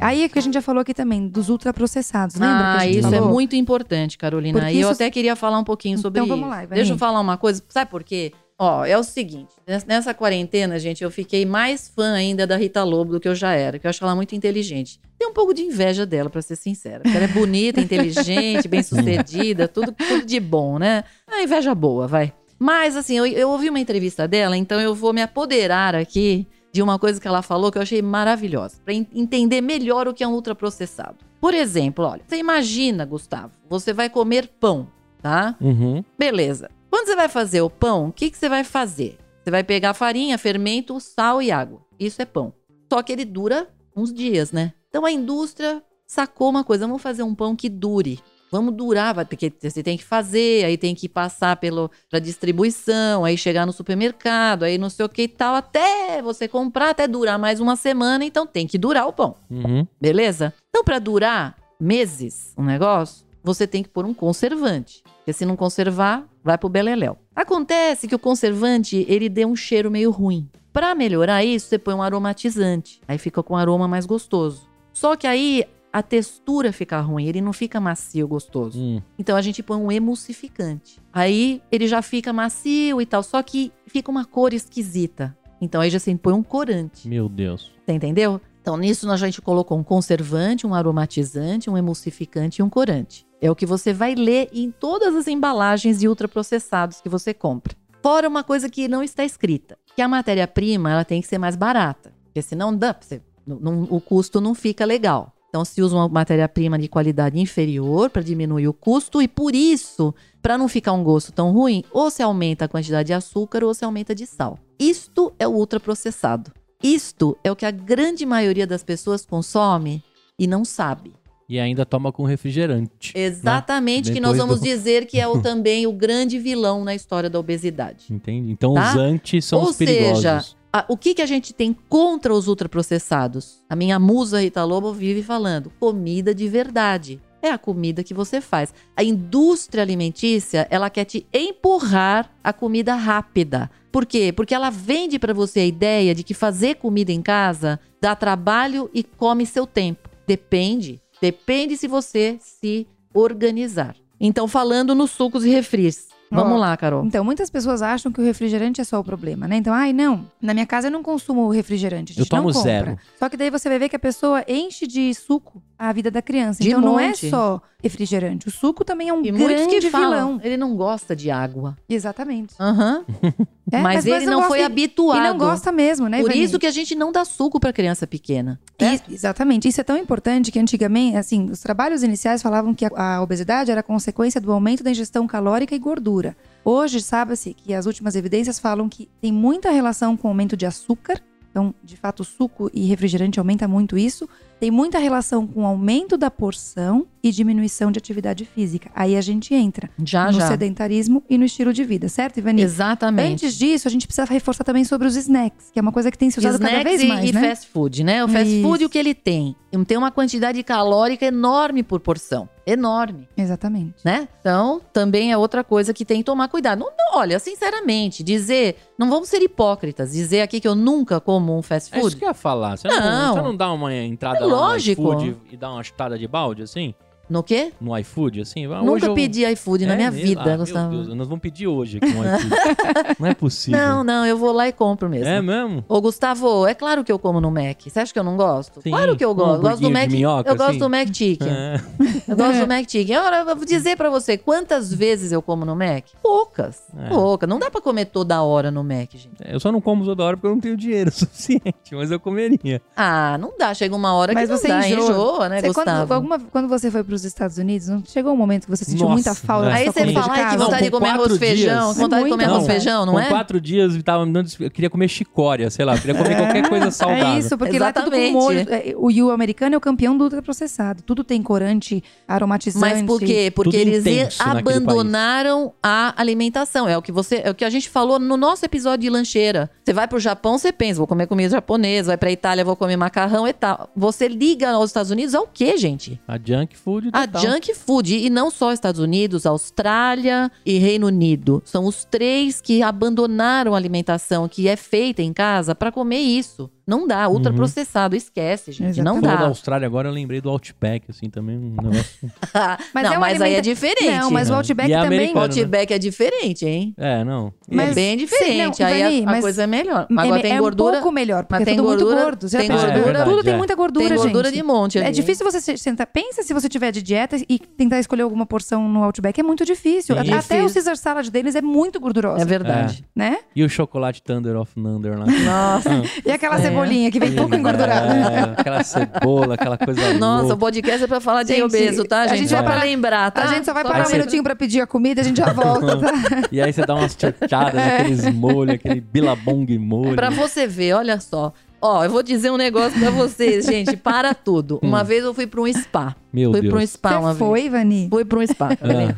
[SPEAKER 2] Aí é que a gente já falou aqui também, dos ultraprocessados. Lembra
[SPEAKER 3] Ah, isso é
[SPEAKER 2] falou?
[SPEAKER 3] muito importante, Carolina.
[SPEAKER 2] Porque
[SPEAKER 3] E eu
[SPEAKER 2] isso-
[SPEAKER 3] até queria falar um pouquinho sobre
[SPEAKER 2] Então, vamos
[SPEAKER 3] isso.
[SPEAKER 2] lá, Ivani.
[SPEAKER 3] Deixa eu falar uma coisa. Sabe por quê? Ó, é o seguinte. ness- Nessa quarentena, gente, eu fiquei mais fã ainda da Rita Lobo do que eu já era. Que eu acho ela muito inteligente. Tem um pouco de inveja dela, pra ser sincera. Porque ela é bonita, inteligente, bem sucedida, tudo, tudo de bom, né? É inveja boa, vai. Mas, assim, eu, eu ouvi uma entrevista dela, então eu vou me apoderar aqui de uma coisa que ela falou que eu achei maravilhosa, para entender melhor o que é um ultraprocessado. Por exemplo, olha, você imagina, Gustavo, você vai comer pão, tá?
[SPEAKER 1] Uhum.
[SPEAKER 3] Beleza. Quando você vai fazer o pão, o que, que você vai fazer? Você vai pegar farinha, fermento, sal e água. Isso é pão. Só que ele dura uns dias, né? Então a indústria sacou uma coisa, vamos fazer um pão que dure. Vamos durar, porque você tem que fazer, aí tem que passar pelo para distribuição, aí chegar no supermercado, aí não sei o que e tal, até você comprar, até durar mais uma semana, então tem que durar o pão.
[SPEAKER 1] Uhum.
[SPEAKER 3] Beleza? Então, para durar meses um negócio, você tem que pôr um conservante. Porque se não conservar, vai pro beleléu. Acontece que o conservante, ele dê um cheiro meio ruim. Para melhorar isso, você põe um aromatizante. Aí fica com um aroma mais gostoso. Só que aí a textura fica ruim, ele não fica macio, gostoso.
[SPEAKER 1] Hum.
[SPEAKER 3] Então a gente põe um emulsificante. Aí ele já fica macio e tal, só que fica uma cor esquisita. Então aí já se põe um corante.
[SPEAKER 1] Meu Deus.
[SPEAKER 3] Você entendeu? Então, nisso, a gente colocou um conservante, um aromatizante, um emulsificante e um corante. É o que você vai ler em todas as embalagens de ultraprocessados que você compra. Fora uma coisa que não está escrita, que a matéria-prima ela tem que ser mais barata. Porque senão dá, você- não- o custo não fica legal. Então, se usa uma matéria-prima de qualidade inferior para diminuir o custo, e por isso, para não ficar um gosto tão ruim, ou se aumenta a quantidade de açúcar ou se aumenta de sal. Isto é o ultraprocessado. Isto é o que a grande maioria das pessoas consome e não sabe.
[SPEAKER 1] E ainda toma com refrigerante.
[SPEAKER 3] Exatamente, que nós vamos
[SPEAKER 1] do-
[SPEAKER 3] dizer que é o, também o grande vilão na história da obesidade.
[SPEAKER 1] Entende? Então
[SPEAKER 3] Tá?
[SPEAKER 1] os anti são
[SPEAKER 3] Ou
[SPEAKER 1] os perigosos.
[SPEAKER 3] seja, a- o que, que a gente tem contra os ultraprocessados? A minha musa Rita Lobo vive falando: comida de verdade. É a comida que você faz. A indústria alimentícia, ela quer te empurrar a comida rápida. Por quê? Porque ela vende para você a ideia de que fazer comida em casa dá trabalho e come seu tempo. Depende. Depende se você se organizar. Então, falando nos sucos e refris. Vamos
[SPEAKER 2] Ó,
[SPEAKER 3] lá, Carol.
[SPEAKER 2] Então, muitas pessoas acham que o refrigerante é só o problema, né? Então, ai, não, na minha casa eu não consumo refrigerante. A gente
[SPEAKER 1] Eu tomo
[SPEAKER 2] não compra.
[SPEAKER 1] zero.
[SPEAKER 2] Só que daí você vai ver que a pessoa enche de suco a vida da criança.
[SPEAKER 3] De
[SPEAKER 2] então, não é
[SPEAKER 3] monte.
[SPEAKER 2] só refrigerante. O suco também é um
[SPEAKER 3] E
[SPEAKER 2] grande
[SPEAKER 3] que falam,
[SPEAKER 2] vilão.
[SPEAKER 3] ele não gosta de água.
[SPEAKER 2] Exatamente.
[SPEAKER 3] Aham.
[SPEAKER 2] É,
[SPEAKER 3] mas ele não
[SPEAKER 2] gosta
[SPEAKER 3] foi
[SPEAKER 2] e-
[SPEAKER 3] habituado.
[SPEAKER 2] E não gosta mesmo, né,
[SPEAKER 3] Por isso que a gente não dá suco pra criança pequena.
[SPEAKER 2] E- exatamente. Isso é tão importante que antigamente, assim, os trabalhos iniciais falavam que a, a obesidade era consequência do aumento da ingestão calórica e gordura. Hoje, sabe-se que as últimas evidências falam que tem muita relação com o aumento de açúcar. Então, de fato, suco e refrigerante aumenta muito isso. Tem muita relação com aumento da porção e diminuição de atividade física. Aí a gente entra
[SPEAKER 3] Já,
[SPEAKER 2] no
[SPEAKER 3] já.
[SPEAKER 2] sedentarismo e no estilo de vida, certo, Ivani?
[SPEAKER 3] Exatamente.
[SPEAKER 2] Antes disso, a gente precisa reforçar também sobre os snacks, que é uma coisa que tem se usado cada
[SPEAKER 3] Snacks
[SPEAKER 2] vez
[SPEAKER 3] e,
[SPEAKER 2] mais,
[SPEAKER 3] e
[SPEAKER 2] né?
[SPEAKER 3] fast food, né? O fast
[SPEAKER 2] Isso.
[SPEAKER 3] food, o que ele tem? Tem uma quantidade calórica enorme por porção. Enorme,
[SPEAKER 2] Exatamente.
[SPEAKER 3] né? Então, também é outra coisa que tem que tomar cuidado. Não, não, olha, sinceramente, dizer... Não vamos ser hipócritas. Dizer aqui que eu nunca como um fast
[SPEAKER 1] É isso
[SPEAKER 3] food.
[SPEAKER 1] que eu ia falar. Você não,
[SPEAKER 3] Não.
[SPEAKER 1] você não dá uma entrada lá
[SPEAKER 3] lógico.
[SPEAKER 1] iFood e dá uma chutada de balde, assim?
[SPEAKER 3] No quê?
[SPEAKER 1] No iFood, assim? Ah,
[SPEAKER 3] Nunca
[SPEAKER 1] hoje eu-
[SPEAKER 3] pedi iFood na
[SPEAKER 1] É
[SPEAKER 3] minha
[SPEAKER 1] mesmo?
[SPEAKER 3] vida,
[SPEAKER 1] Ah, meu
[SPEAKER 3] Gustavo.
[SPEAKER 1] Deus, nós vamos pedir hoje aqui um iFood. não é possível.
[SPEAKER 3] Não, não, eu vou lá e compro mesmo.
[SPEAKER 1] É mesmo?
[SPEAKER 3] Ô, Gustavo, é claro que eu como no Mac. Você acha que eu não gosto?
[SPEAKER 1] Sim,
[SPEAKER 3] Claro que eu
[SPEAKER 1] um
[SPEAKER 3] gosto. Eu gosto do Mac.
[SPEAKER 1] minhoca,
[SPEAKER 3] eu gosto
[SPEAKER 1] assim?
[SPEAKER 3] do Mac Chicken.
[SPEAKER 1] É.
[SPEAKER 3] Eu gosto do Mac Chicken. Ora, eu vou dizer pra você, quantas vezes eu como no Mac? Poucas.
[SPEAKER 1] É.
[SPEAKER 3] Poucas. Não dá pra comer toda hora no Mac, gente.
[SPEAKER 1] Eu só não como toda hora porque eu não tenho dinheiro suficiente, mas eu comeria.
[SPEAKER 3] Ah, não dá. Chega uma hora
[SPEAKER 2] Mas
[SPEAKER 3] que não
[SPEAKER 2] você
[SPEAKER 3] dá.
[SPEAKER 2] enjoa.
[SPEAKER 3] Enjoa, né,
[SPEAKER 2] Você, quando,
[SPEAKER 3] Gustavo?
[SPEAKER 2] alguma- quando você foi para os Estados Unidos, não chegou um momento que você sentiu
[SPEAKER 1] Nossa,
[SPEAKER 2] muita falta
[SPEAKER 1] é.
[SPEAKER 2] da
[SPEAKER 3] Aí você fala, ai, que vontade de
[SPEAKER 1] com
[SPEAKER 3] comer arroz feijão. Que vontade de comer arroz feijão, não
[SPEAKER 1] Com
[SPEAKER 3] é?
[SPEAKER 1] quatro dias tava me dando, eu queria comer chicória, sei lá, eu queria comer qualquer coisa saudável.
[SPEAKER 2] É isso, porque lá é tudo com
[SPEAKER 3] Exatamente.
[SPEAKER 2] molho. É, O Yu americano é o campeão do ultraprocessado. Tudo tem corante, aromatizante.
[SPEAKER 3] Mas por quê? Porque eles abandonaram a alimentação. É o que você, é o que a gente falou no nosso episódio de lancheira. Você vai pro Japão, você pensa, vou comer comida japonesa, vai pra Itália, vou comer macarrão e tal. Você liga aos Estados Unidos ao quê, gente?
[SPEAKER 1] A junk food
[SPEAKER 3] A
[SPEAKER 1] total.
[SPEAKER 3] junk food. E não só Estados Unidos, Austrália e Reino Unido. São os três que abandonaram a alimentação que é feita em casa pra comer isso. Não dá. Ultraprocessado. Esquece, gente. Não
[SPEAKER 2] Exatamente.
[SPEAKER 1] Falou da
[SPEAKER 3] dá.
[SPEAKER 1] Austrália, agora eu lembrei do Outback, assim, também um negócio...
[SPEAKER 2] Mas
[SPEAKER 3] não,
[SPEAKER 2] é um
[SPEAKER 3] mas aí é
[SPEAKER 2] alimenta-
[SPEAKER 3] diferente.
[SPEAKER 2] Não, mas o
[SPEAKER 1] É.
[SPEAKER 2] Outback
[SPEAKER 1] é
[SPEAKER 2] também.
[SPEAKER 3] O Outback é diferente, hein?
[SPEAKER 1] É, não.
[SPEAKER 2] Mas-
[SPEAKER 3] é bem diferente.
[SPEAKER 2] Sim, não,
[SPEAKER 3] aí
[SPEAKER 2] Ivani,
[SPEAKER 3] a, a coisa é melhor.
[SPEAKER 2] É-
[SPEAKER 3] Agora tem
[SPEAKER 2] é
[SPEAKER 3] gordura.
[SPEAKER 2] um pouco melhor, porque
[SPEAKER 3] mas
[SPEAKER 2] é
[SPEAKER 3] tem
[SPEAKER 2] tudo muito
[SPEAKER 3] gordura-
[SPEAKER 2] gordo. Você já
[SPEAKER 3] tem
[SPEAKER 1] gordura-
[SPEAKER 2] tudo tem
[SPEAKER 1] é.
[SPEAKER 2] muita gordura,
[SPEAKER 3] tem gordura
[SPEAKER 2] gente.
[SPEAKER 3] de monte ali.
[SPEAKER 2] É difícil você se- sentar. Pensa se você tiver de dieta e tentar escolher alguma porção no Outback. É muito difícil.
[SPEAKER 1] Sim.
[SPEAKER 2] Até o Caesar salad deles é muito gordurosa.
[SPEAKER 3] É verdade.
[SPEAKER 2] Né?
[SPEAKER 1] E o chocolate Thunder of Nunder lá.
[SPEAKER 3] Nossa.
[SPEAKER 2] E aquela
[SPEAKER 3] É.
[SPEAKER 2] cebolinha que vem pouco engordurada.
[SPEAKER 1] É, aquela cebola, aquela coisa
[SPEAKER 3] Nossa, o
[SPEAKER 1] louca.
[SPEAKER 3] podcast é pra falar de
[SPEAKER 2] Gente,
[SPEAKER 3] obeso, tá,
[SPEAKER 2] a
[SPEAKER 3] gente?
[SPEAKER 2] gente
[SPEAKER 3] Só
[SPEAKER 2] vai
[SPEAKER 3] pra lembrar, tá?
[SPEAKER 2] A gente só vai parar um minutinho pra pedir a comida e a gente já volta, tá?
[SPEAKER 1] E aí você dá umas chocadas naqueles molhos, aquele bilabong molho.
[SPEAKER 3] Pra você ver, olha só. Ó, eu vou dizer um negócio pra vocês, gente. Para tudo. Uma vez eu fui pra um spa.
[SPEAKER 1] Meu
[SPEAKER 3] fui
[SPEAKER 1] Deus.
[SPEAKER 3] pra um spa uma
[SPEAKER 2] Você
[SPEAKER 3] vez.
[SPEAKER 2] foi, Vani?
[SPEAKER 3] Fui pra um spa.
[SPEAKER 1] Ah,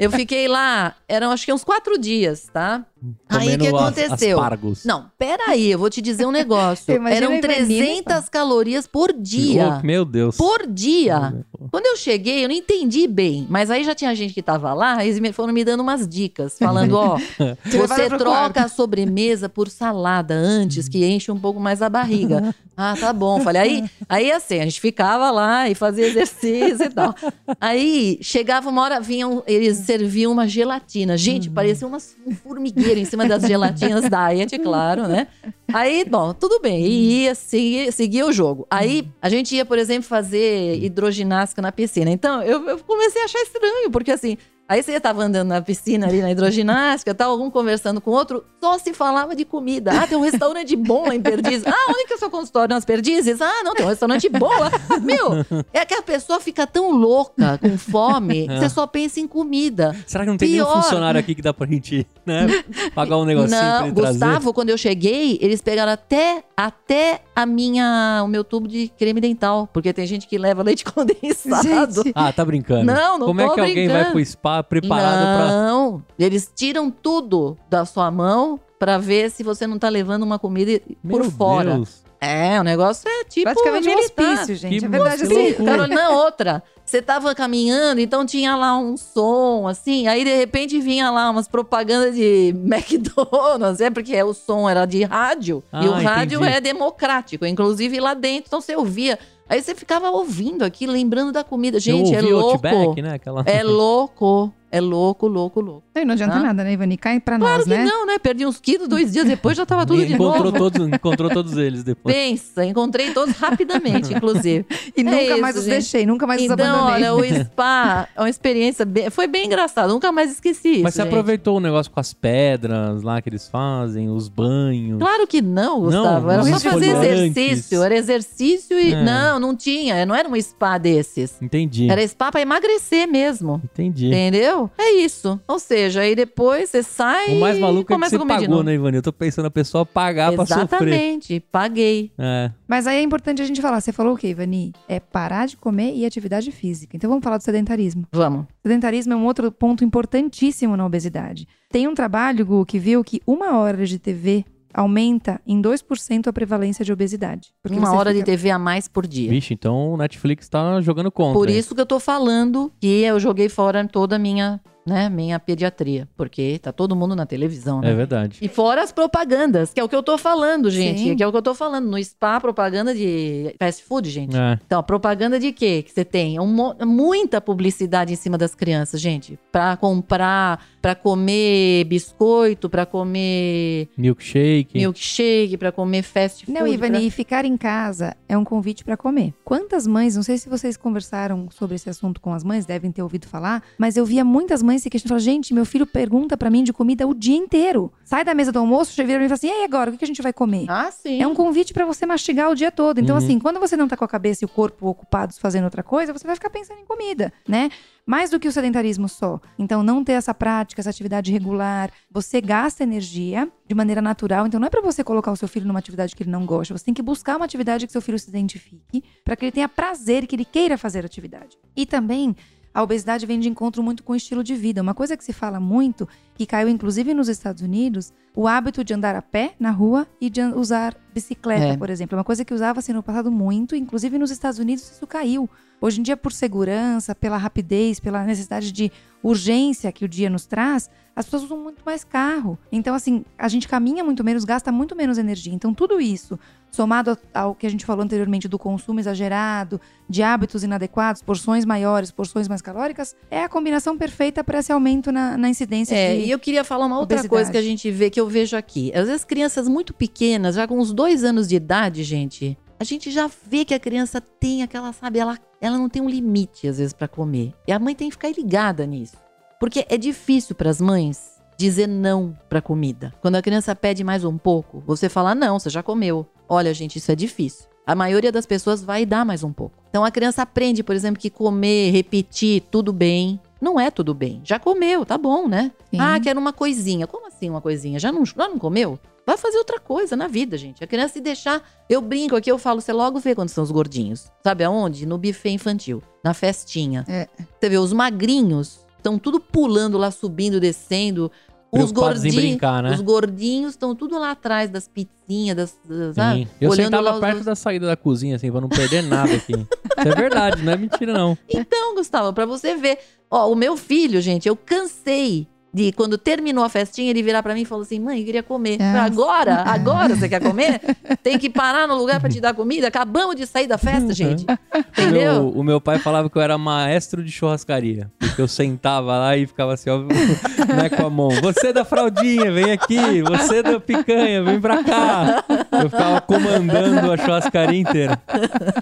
[SPEAKER 3] Eu fiquei lá, eram acho que uns quatro dias, tá? Aí o que
[SPEAKER 1] comendo as-
[SPEAKER 3] aconteceu?
[SPEAKER 1] aspargos.
[SPEAKER 3] Não, peraí, eu vou te dizer um negócio. Eram
[SPEAKER 2] a Ivanina,
[SPEAKER 3] 300 calorias por dia.
[SPEAKER 1] Oh, meu Deus.
[SPEAKER 3] Por dia. Quando eu cheguei, eu não entendi bem. Mas aí já tinha gente que tava lá, eles me- foram me dando umas dicas, falando, ó, você troca a sobremesa por salada antes, que enche um pouco mais a barriga. ah, tá bom. Falei, aí, aí assim, a gente ficava lá e fazia exercício e tal. Aí chegava uma hora, vinham, eles serviam uma gelatina. Gente, parecia umas, um formigueiro em cima das gelatinas Diet, claro, né? Aí, bom, tudo bem. E ia seguir, o jogo. Aí a gente ia, por exemplo, fazer hidroginástica na piscina. Então, eu, eu comecei a achar estranho, porque assim. Aí você tava andando na piscina ali na hidroginástica, tal, um conversando com o outro, só se falava de comida. Ah, tem um restaurante bom lá em Perdizes. Ah, onde que é o seu consultório? Nas Perdizes? Ah, não, tem um restaurante bom lá. Meu, é que a pessoa fica tão louca, com fome, que você só pensa em comida.
[SPEAKER 1] Será que não tem nenhum
[SPEAKER 3] Pior.
[SPEAKER 1] funcionário aqui que dá pra gente, né? Pagar um negocinho pra
[SPEAKER 3] Não,
[SPEAKER 1] ele trazer?
[SPEAKER 3] Gustavo, quando eu cheguei, eles pegaram até, até a minha, o meu tubo de creme dental. Porque tem gente que leva leite condensado.
[SPEAKER 2] Gente,
[SPEAKER 1] Ah, tá brincando.
[SPEAKER 3] Não, não
[SPEAKER 1] Como é que alguém vai
[SPEAKER 3] brincando.
[SPEAKER 1] pro spa preparado pra.
[SPEAKER 3] não, eles tiram tudo da sua mão pra ver se você não tá levando uma comida por
[SPEAKER 1] Meu
[SPEAKER 3] fora.
[SPEAKER 1] Deus.
[SPEAKER 3] É, o negócio é tipo
[SPEAKER 2] praticamente um hospício, gente.
[SPEAKER 1] Que
[SPEAKER 2] é verdade,
[SPEAKER 1] que
[SPEAKER 2] assim.
[SPEAKER 3] Carolina, outra. Você tava caminhando, então tinha lá um som, assim, aí de repente vinha lá umas propagandas de McDonald's, é porque o som era de rádio,
[SPEAKER 1] Ah,
[SPEAKER 3] e o rádio
[SPEAKER 1] entendi.
[SPEAKER 3] é democrático, inclusive lá dentro, então você ouvia. Aí você ficava ouvindo aqui, lembrando da comida. Gente, é louco.
[SPEAKER 1] Outback, né? Aquela...
[SPEAKER 3] É louco. É louco, louco, louco.
[SPEAKER 2] E não adianta
[SPEAKER 3] Tá?
[SPEAKER 2] nada, né, Ivani? Cai pra
[SPEAKER 3] Claro
[SPEAKER 2] nós,
[SPEAKER 3] que
[SPEAKER 2] né?
[SPEAKER 3] não, né? Perdi uns quilos, dois dias depois já tava tudo de
[SPEAKER 1] encontrou,
[SPEAKER 3] novo.
[SPEAKER 1] todos, encontrou todos eles depois.
[SPEAKER 3] Pensa, encontrei todos rapidamente, inclusive.
[SPEAKER 2] E nunca
[SPEAKER 3] É
[SPEAKER 2] mais
[SPEAKER 3] isso,
[SPEAKER 2] os
[SPEAKER 3] gente.
[SPEAKER 2] deixei, nunca mais os
[SPEAKER 3] Então,
[SPEAKER 2] abandonei.
[SPEAKER 3] olha, o spa é uma experiência bem, foi bem engraçado. Nunca mais esqueci isso.
[SPEAKER 1] Mas você
[SPEAKER 3] gente.
[SPEAKER 1] aproveitou o negócio com as pedras lá que eles fazem, os banhos.
[SPEAKER 3] Claro que não, Gustavo.
[SPEAKER 1] Não,
[SPEAKER 3] era
[SPEAKER 2] os
[SPEAKER 3] só fazer exercício. Era exercício e.
[SPEAKER 1] É.
[SPEAKER 3] Não, não tinha. Não era um spa desses.
[SPEAKER 1] Entendi.
[SPEAKER 3] Era spa pra emagrecer mesmo.
[SPEAKER 1] Entendi.
[SPEAKER 3] Entendeu? É isso. Ou seja, aí depois você sai
[SPEAKER 1] O mais
[SPEAKER 3] e
[SPEAKER 1] maluco é que você pagou, né, Ivani? Eu tô pensando a pessoa pagar pra sofrer.
[SPEAKER 3] Exatamente. Paguei.
[SPEAKER 1] É.
[SPEAKER 2] Mas aí é importante a gente falar. Você falou o quê, Ivani? É parar de comer e atividade física. Então vamos falar do sedentarismo.
[SPEAKER 3] Vamos.
[SPEAKER 2] Sedentarismo é um outro ponto importantíssimo na obesidade. Tem um trabalho, Gu, que viu que uma hora de TV aumenta em 2% a prevalência de obesidade. Porque
[SPEAKER 3] Uma hora de
[SPEAKER 2] fica-
[SPEAKER 3] TV a mais por dia.
[SPEAKER 1] Vixe, então o Netflix tá jogando contra.
[SPEAKER 3] Por
[SPEAKER 1] hein?
[SPEAKER 3] isso que eu tô falando que eu joguei fora toda a minha, né, minha pediatria. Porque tá todo mundo na televisão, né?
[SPEAKER 1] É verdade.
[SPEAKER 3] E fora as propagandas, que é o que eu tô falando, gente.
[SPEAKER 2] Sim.
[SPEAKER 3] Que é o que eu tô falando. No spa, propaganda de fast food, gente.
[SPEAKER 1] É.
[SPEAKER 3] Então, a propaganda de quê que você tem? É um mo- muita publicidade em cima das crianças, gente. Pra comprar, pra comer biscoito, pra comer
[SPEAKER 1] Milkshake.
[SPEAKER 3] milkshake, pra comer fast food.
[SPEAKER 2] Não, Ivani,
[SPEAKER 3] pra-
[SPEAKER 2] e ficar em casa é um convite para comer. Quantas mães, não sei se vocês conversaram sobre esse assunto com as mães, devem ter ouvido falar, mas eu via muitas mães se questionando, gente, meu filho pergunta para mim de comida o dia inteiro. Sai da mesa do almoço, vira pra mim e fala assim, e aí agora, o que que a gente vai comer?
[SPEAKER 3] Ah, sim.
[SPEAKER 2] É um convite para você mastigar o dia todo. Então,
[SPEAKER 1] Uhum.
[SPEAKER 2] assim, quando você não tá com a cabeça e o corpo ocupados fazendo outra coisa, você vai ficar pensando em comida, né? Mais do que o sedentarismo só. Então, não ter essa prática, essa atividade regular, você gasta energia de maneira natural. Então, não é para você colocar o seu filho numa atividade que ele não gosta. Você tem que buscar uma atividade que seu filho se identifique, para que ele tenha prazer, que ele queira fazer a atividade. E também a obesidade vem de encontro muito com o estilo de vida. Uma coisa que se fala muito, que caiu inclusive nos Estados Unidos, o hábito de andar a pé na rua e de usar bicicleta,
[SPEAKER 3] É.
[SPEAKER 2] por exemplo. É uma coisa que usava-se no passado muito, inclusive nos Estados Unidos isso caiu. Hoje em dia, por segurança, pela rapidez, pela necessidade de urgência que o dia nos traz, as pessoas usam muito mais carro. Então, assim, a gente caminha muito menos, gasta muito menos energia. Então, tudo isso, somado ao que a gente falou anteriormente do consumo exagerado, de hábitos inadequados, porções maiores, porções mais calóricas, é a combinação perfeita para esse aumento na, na incidência
[SPEAKER 3] É,
[SPEAKER 2] de...
[SPEAKER 3] e eu queria falar uma outra
[SPEAKER 2] obesidade.
[SPEAKER 3] coisa que a gente vê, que eu vejo aqui. Às vezes crianças muito pequenas, já com uns dois anos de idade, gente, a gente já vê que a criança tem aquela, sabe, ela, ela não tem um limite, às vezes, pra comer. E a mãe tem que ficar ligada nisso. Porque é difícil pras mães dizer não pra comida. Quando a criança pede mais um pouco, você fala, não, você já comeu. Olha, gente, isso é difícil. A maioria das pessoas vai dar mais um pouco. Então a criança aprende, por exemplo, que comer, repetir, tudo bem. Não é tudo bem. Já comeu, tá bom, né?
[SPEAKER 2] Sim.
[SPEAKER 3] Ah, quero uma coisinha. Como assim uma coisinha? Já não, já não comeu? Vai fazer outra coisa na vida, gente. A criança se deixar. Eu brinco aqui, eu falo, você logo vê quando são os gordinhos. Sabe aonde? No buffet infantil, na festinha.
[SPEAKER 2] É.
[SPEAKER 3] Você vê, os magrinhos estão tudo pulando lá, subindo, descendo. Os gordinhos,
[SPEAKER 1] brincar, né?
[SPEAKER 3] os gordinhos estão tudo lá atrás das pizzinhas, das, das- sabe?
[SPEAKER 1] Sim. Eu
[SPEAKER 3] Olhando
[SPEAKER 1] sentava
[SPEAKER 3] os-
[SPEAKER 1] perto da saída da cozinha, assim, pra não perder nada aqui. Isso é verdade, não é mentira, não.
[SPEAKER 3] Então, Gustavo, pra você ver. Ó, o meu filho, gente, eu cansei de quando terminou a festinha, ele virar pra mim e falou assim: mãe, eu queria comer.
[SPEAKER 2] Ah.
[SPEAKER 3] agora? Agora você quer comer? Tem que parar no lugar pra te dar comida? Acabamos de sair da festa, gente.
[SPEAKER 1] O
[SPEAKER 3] Entendeu?
[SPEAKER 1] meu, o meu pai falava que eu era maestro de churrascaria. Porque eu sentava lá e ficava assim, ó, né, com a mão. Você da fraldinha, vem aqui. Você da picanha, vem pra cá. Eu ficava comandando a churrascaria inteira.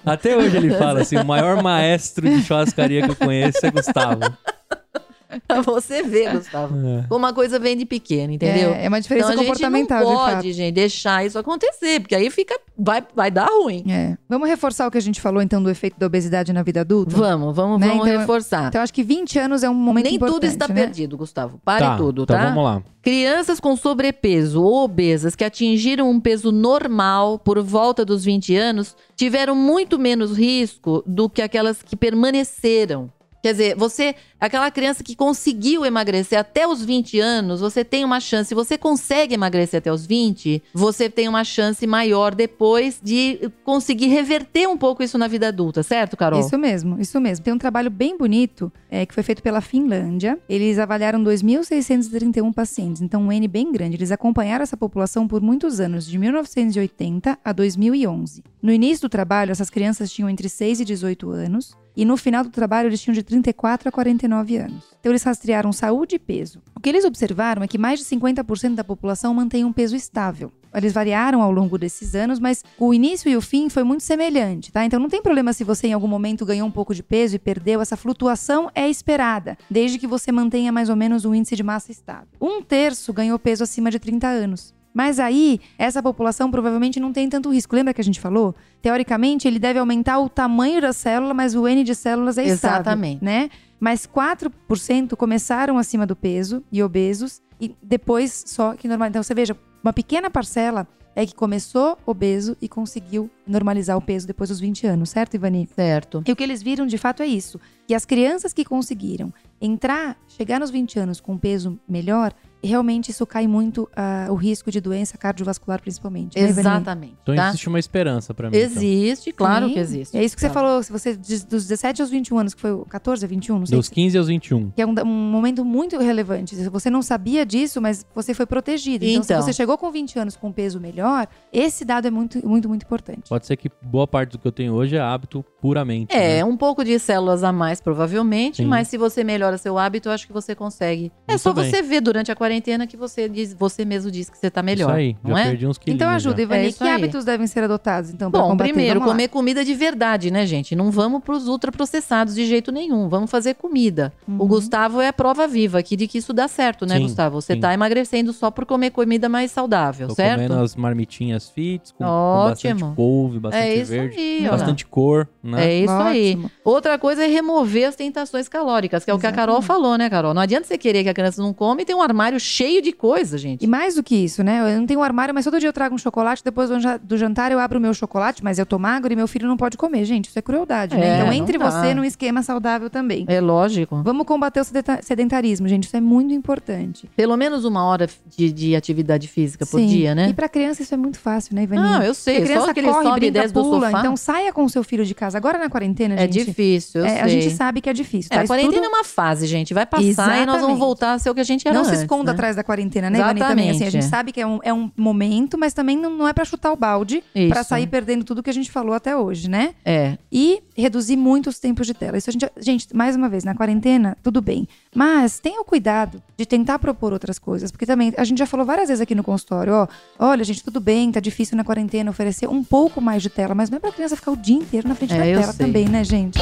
[SPEAKER 1] Até hoje ele fala assim, o maior maestro de churrascaria que eu conheço é Gustavo.
[SPEAKER 3] Pra você ver, Gustavo.
[SPEAKER 1] É.
[SPEAKER 3] Como a coisa vem de pequena, entendeu?
[SPEAKER 2] É, é uma diferença
[SPEAKER 3] então a gente
[SPEAKER 2] comportamental,
[SPEAKER 3] não
[SPEAKER 2] de
[SPEAKER 3] pode,
[SPEAKER 2] fato.
[SPEAKER 3] gente, deixar isso acontecer, porque aí fica, vai, vai dar ruim.
[SPEAKER 2] É. Vamos reforçar o que a gente falou, então, do efeito da obesidade na vida adulta?
[SPEAKER 3] Vamos, vamos,
[SPEAKER 2] Né,
[SPEAKER 3] vamos
[SPEAKER 2] então-
[SPEAKER 3] reforçar.
[SPEAKER 2] Então, acho que 20 anos é um momento
[SPEAKER 3] Nem
[SPEAKER 2] importante,
[SPEAKER 3] tudo está
[SPEAKER 2] né?
[SPEAKER 3] perdido, Gustavo. Pare
[SPEAKER 1] tá,
[SPEAKER 3] tudo,
[SPEAKER 1] então
[SPEAKER 3] tá?
[SPEAKER 1] vamos lá.
[SPEAKER 3] Crianças com sobrepeso ou obesas que atingiram um peso normal por volta dos 20 anos tiveram muito menos risco do que aquelas que permaneceram. Quer dizer, você, aquela criança que conseguiu emagrecer até os 20 anos, você tem uma chance. Se você consegue emagrecer até os 20, você tem uma chance maior depois de conseguir reverter um pouco isso na vida adulta, certo, Carol?
[SPEAKER 2] Isso mesmo, isso mesmo. Tem um trabalho bem bonito é, que foi feito pela Finlândia. Eles avaliaram 2.631 pacientes, então um N bem grande. Eles acompanharam essa população por muitos anos, de 1980 a 2011. No início do trabalho, essas crianças tinham entre 6 e 18 anos. E no final do trabalho, eles tinham de 34 a 49 anos. Então, eles rastrearam saúde e peso. O que eles observaram é que mais de 50% da população mantém um peso estável. Eles variaram ao longo desses anos, mas o início e o fim foi muito semelhante, tá? Então não tem problema se você em algum momento ganhou um pouco de peso e perdeu, essa flutuação é esperada, desde que você mantenha mais ou menos um índice de massa estável. Um terço ganhou peso acima de 30 anos. Mas aí, essa população provavelmente não tem tanto risco. Lembra que a gente falou? Teoricamente, ele deve aumentar o tamanho da célula, mas o N de células é estável,
[SPEAKER 3] Exatamente.
[SPEAKER 2] né? Mas 4% começaram acima do peso e obesos e depois só que normal. Então você veja, uma pequena parcela é que começou obeso e conseguiu normalizar o peso depois dos 20 anos, certo, Ivani?
[SPEAKER 3] Certo.
[SPEAKER 2] E o que eles viram de fato é isso: que as crianças que conseguiram entrar, chegar nos 20 anos com um peso melhor, realmente isso cai muito ah, o risco de doença cardiovascular, principalmente. né?
[SPEAKER 3] Exatamente.
[SPEAKER 1] Então
[SPEAKER 3] tá?
[SPEAKER 1] existe uma esperança pra mim. então.
[SPEAKER 3] Existe, claro
[SPEAKER 2] Sim.
[SPEAKER 3] que existe.
[SPEAKER 2] É isso que você
[SPEAKER 3] Tá.
[SPEAKER 2] falou, se você diz dos 17 aos 21 anos, que foi o 14 a 21, não sei.
[SPEAKER 1] Dos 15 aos 21.
[SPEAKER 2] Que é um, um momento muito relevante. Se Você não sabia disso, mas você foi protegido. Então,
[SPEAKER 3] Então.
[SPEAKER 2] se você chegou com 20 anos com peso melhor, esse dado é muito, muito, muito importante.
[SPEAKER 1] Pode ser que boa parte do que eu tenho hoje é hábito puramente.
[SPEAKER 3] É,
[SPEAKER 1] né?
[SPEAKER 3] um pouco de células a mais, provavelmente,
[SPEAKER 1] Sim.
[SPEAKER 3] mas se você melhora seu hábito, eu acho que você consegue. É
[SPEAKER 1] Muito
[SPEAKER 3] só
[SPEAKER 1] bem.
[SPEAKER 3] você ver durante a quarentena que você diz, você mesmo diz que você tá melhor.
[SPEAKER 1] Isso aí,
[SPEAKER 3] não
[SPEAKER 1] já
[SPEAKER 3] é?
[SPEAKER 1] perdi uns quilinhos.
[SPEAKER 2] Então ajuda. Ivani.
[SPEAKER 3] É isso
[SPEAKER 2] que
[SPEAKER 3] aí.
[SPEAKER 2] hábitos devem ser adotados, então, para
[SPEAKER 3] Bom,
[SPEAKER 2] combater?
[SPEAKER 3] primeiro, comer comida de verdade, né, gente? Não vamos pros ultraprocessados de jeito nenhum. Vamos fazer comida.
[SPEAKER 2] Uhum.
[SPEAKER 3] O Gustavo é a prova viva aqui de que isso dá certo, né,
[SPEAKER 1] Sim,
[SPEAKER 3] Gustavo? Você
[SPEAKER 1] sim.
[SPEAKER 3] tá emagrecendo só por comer comida mais saudável,
[SPEAKER 1] Tô
[SPEAKER 3] certo?
[SPEAKER 1] comendo as marmitinhas fits com, com
[SPEAKER 3] Ótimo.
[SPEAKER 1] bastante couve, bastante
[SPEAKER 3] É isso
[SPEAKER 1] verde,
[SPEAKER 3] aí,
[SPEAKER 1] bastante cor, né?
[SPEAKER 3] É isso aí.
[SPEAKER 2] Ótimo.
[SPEAKER 3] Outra coisa é remover as tentações calóricas, que é o que a Carol
[SPEAKER 2] Exatamente.
[SPEAKER 3] falou, né, Carol? Não adianta você querer que a criança não come e tem um armário cheio de coisa, gente.
[SPEAKER 2] E mais do que isso, né? Eu não tenho um armário, mas todo dia eu trago um chocolate, depois do ja- do jantar eu abro o meu chocolate, mas eu tô magro e meu filho não pode comer. Gente, isso é crueldade,
[SPEAKER 3] É,
[SPEAKER 2] né? Então entre
[SPEAKER 3] dá.
[SPEAKER 2] você num esquema saudável também.
[SPEAKER 3] É lógico.
[SPEAKER 2] Vamos combater o sedenta- sedentarismo, gente. Isso é muito importante.
[SPEAKER 3] Pelo menos uma hora de, de atividade física por
[SPEAKER 2] Sim.
[SPEAKER 3] dia, né?
[SPEAKER 2] E pra criança isso é muito fácil, né, Ivani?
[SPEAKER 3] Não, eu sei.
[SPEAKER 2] Porque a
[SPEAKER 3] Só
[SPEAKER 2] criança
[SPEAKER 3] que ele
[SPEAKER 2] corre,
[SPEAKER 3] sobe e
[SPEAKER 2] brinca,
[SPEAKER 3] desce do
[SPEAKER 2] pula.
[SPEAKER 3] sofá.
[SPEAKER 2] Então saia com o seu filho de casa. Agora na quarentena,
[SPEAKER 3] é
[SPEAKER 2] gente.
[SPEAKER 3] difícil, eu
[SPEAKER 2] é,
[SPEAKER 3] sei.
[SPEAKER 2] a gente sabe que é difícil.
[SPEAKER 3] É,
[SPEAKER 2] tá?
[SPEAKER 3] a quarentena
[SPEAKER 2] Estudo-
[SPEAKER 3] é uma fase, gente. Vai passar e nós vamos
[SPEAKER 2] Exatamente.
[SPEAKER 3] voltar a ser o que a gente era
[SPEAKER 2] Não se
[SPEAKER 3] antes,
[SPEAKER 2] esconda
[SPEAKER 3] né?
[SPEAKER 2] atrás da quarentena, né, Ivani? Também, assim, a gente
[SPEAKER 3] Exatamente.
[SPEAKER 2] sabe que é um, é um momento, mas também não, não é pra chutar o balde, pra sair perdendo tudo que a gente falou até hoje, né?
[SPEAKER 3] É.
[SPEAKER 2] E reduzir muito os tempos de tela. Isso a gente, gente, mais uma vez, na quarentena, tudo bem. Mas tenha o cuidado de tentar propor outras coisas, porque também a gente já falou várias vezes aqui no consultório, ó, olha, gente, tudo bem, tá difícil na quarentena oferecer um pouco mais de tela, mas não é pra criança ficar o dia inteiro na frente
[SPEAKER 3] É,
[SPEAKER 2] da tela
[SPEAKER 3] sei.
[SPEAKER 2] também, né, gente?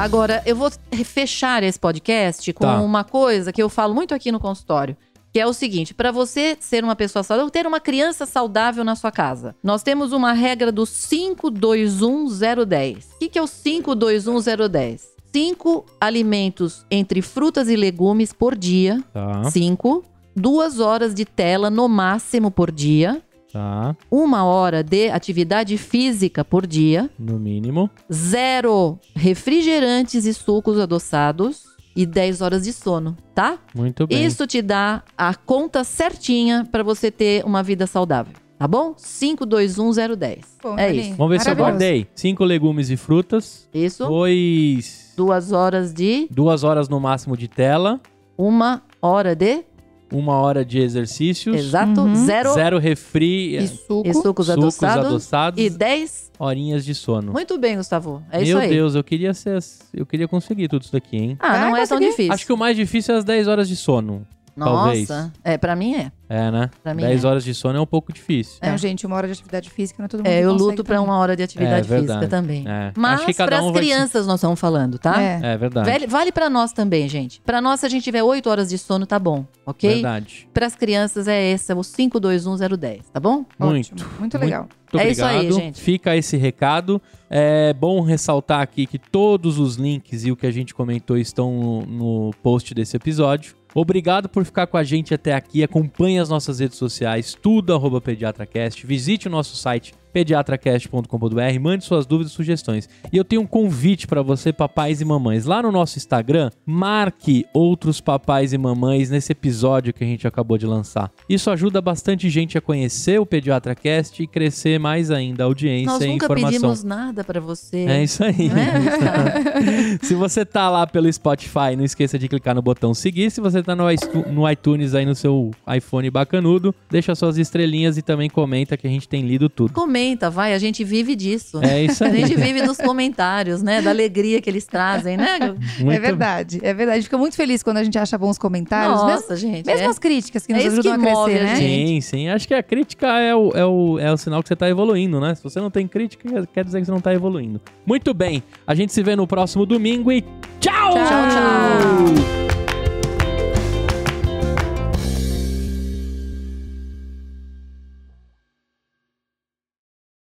[SPEAKER 3] Agora, eu vou fechar esse podcast com
[SPEAKER 1] Tá.
[SPEAKER 3] uma coisa que eu falo muito aqui no consultório. Que é o seguinte, para você ser uma pessoa saudável, ter uma criança saudável na sua casa. Nós temos uma regra do 521010. O que, que é o 521010? cinco alimentos entre frutas e legumes por dia.
[SPEAKER 1] Tá,
[SPEAKER 3] Cinco. Duas horas de tela no máximo por dia.
[SPEAKER 1] Tá.
[SPEAKER 3] Uma hora de atividade física por dia.
[SPEAKER 1] No mínimo.
[SPEAKER 3] Zero refrigerantes e sucos adoçados. E 10 horas de sono, tá?
[SPEAKER 1] Muito bem.
[SPEAKER 3] Isso te dá a conta certinha pra você ter uma vida saudável. Tá bom? 521010.
[SPEAKER 2] Bom,
[SPEAKER 3] É isso.
[SPEAKER 1] Vamos ver se eu guardei. Cinco legumes e frutas.
[SPEAKER 3] Isso.
[SPEAKER 1] Dois.
[SPEAKER 3] Duas horas de.
[SPEAKER 1] Duas horas no máximo de tela.
[SPEAKER 3] Uma hora de.
[SPEAKER 1] Uma hora de exercícios.
[SPEAKER 3] Exato.
[SPEAKER 2] Uhum.
[SPEAKER 3] Zero.
[SPEAKER 1] Zero refri.
[SPEAKER 2] E suco.
[SPEAKER 3] E sucos,
[SPEAKER 1] Sucos
[SPEAKER 3] adoçados.
[SPEAKER 1] adoçados.
[SPEAKER 3] E 10.
[SPEAKER 1] Horinhas de sono.
[SPEAKER 3] Muito bem, Gustavo. É
[SPEAKER 1] Meu
[SPEAKER 3] isso aí.
[SPEAKER 1] Deus, eu queria ser. Eu queria conseguir tudo isso daqui, hein?
[SPEAKER 3] Ah, não
[SPEAKER 2] Vai
[SPEAKER 3] é tão difícil.
[SPEAKER 1] Acho que o mais difícil é as 10 horas de sono.
[SPEAKER 3] Nossa.
[SPEAKER 1] talvez.
[SPEAKER 3] É, pra mim é.
[SPEAKER 1] É, né?
[SPEAKER 3] Pra mim
[SPEAKER 1] 10
[SPEAKER 3] é.
[SPEAKER 1] horas de sono é um pouco difícil.
[SPEAKER 2] Não, gente, uma hora de atividade física não é todo mundo
[SPEAKER 3] É, eu luto pra
[SPEAKER 2] também.
[SPEAKER 3] uma hora de atividade
[SPEAKER 1] É,
[SPEAKER 3] física também.
[SPEAKER 1] É.
[SPEAKER 3] Mas
[SPEAKER 1] Acho que cada
[SPEAKER 3] para
[SPEAKER 1] um
[SPEAKER 3] as
[SPEAKER 1] vai
[SPEAKER 3] crianças nós estamos falando, tá?
[SPEAKER 2] É.
[SPEAKER 1] É verdade.
[SPEAKER 3] Vale, vale para nós também, gente. Pra nós, se a gente tiver 8 horas de sono, tá bom, ok?
[SPEAKER 1] Verdade.
[SPEAKER 3] Para as crianças é esse, é o 521010, tá bom?
[SPEAKER 1] Muito.
[SPEAKER 2] Ótimo, muito legal.
[SPEAKER 1] Muito
[SPEAKER 3] É isso aí, gente.
[SPEAKER 1] Fica esse recado. É bom ressaltar aqui que todos os links e o que a gente comentou estão no, no post desse episódio. Obrigado por ficar com a gente até aqui. Acompanhe as nossas redes sociais, tudo arroba pediatracast. Visite o nosso site pediatracast.com.br, mande suas dúvidas e sugestões. E eu tenho um convite para você, papais e mamães. Lá no nosso Instagram, marque outros papais e mamães nesse episódio que a gente acabou de lançar. Isso ajuda bastante gente a conhecer o PediatraCast e crescer mais ainda a audiência
[SPEAKER 3] Nós
[SPEAKER 1] e
[SPEAKER 3] nunca
[SPEAKER 1] informação.
[SPEAKER 3] pedimos nada pra você.
[SPEAKER 1] É isso aí.
[SPEAKER 3] Né?
[SPEAKER 1] Se você tá lá pelo Spotify, não esqueça de clicar no botão seguir. Se você tá no iTunes aí no seu iPhone bacanudo, deixa suas estrelinhas e também comenta que a gente tem lido tudo.
[SPEAKER 3] Comenta, vai, a gente vive disso.
[SPEAKER 1] É isso
[SPEAKER 3] A
[SPEAKER 1] aí.
[SPEAKER 3] gente vive nos comentários, né? Da alegria que eles trazem, né?
[SPEAKER 1] Muito
[SPEAKER 2] É verdade, é verdade. Fica muito feliz quando a gente acha bons comentários. mesmo
[SPEAKER 3] Nossa, gente.
[SPEAKER 2] mesmo
[SPEAKER 3] é.
[SPEAKER 2] as críticas que nos
[SPEAKER 3] É isso
[SPEAKER 2] ajudam
[SPEAKER 3] que
[SPEAKER 2] a crescer,
[SPEAKER 3] a
[SPEAKER 2] né?
[SPEAKER 3] gente.
[SPEAKER 1] Sim, sim. Acho que a crítica é o, é, o, é o sinal que você tá evoluindo, né? Se você não tem crítica, quer dizer que você não tá evoluindo. Muito bem. A gente se vê no próximo domingo e tchau!
[SPEAKER 3] Tchau, tchau.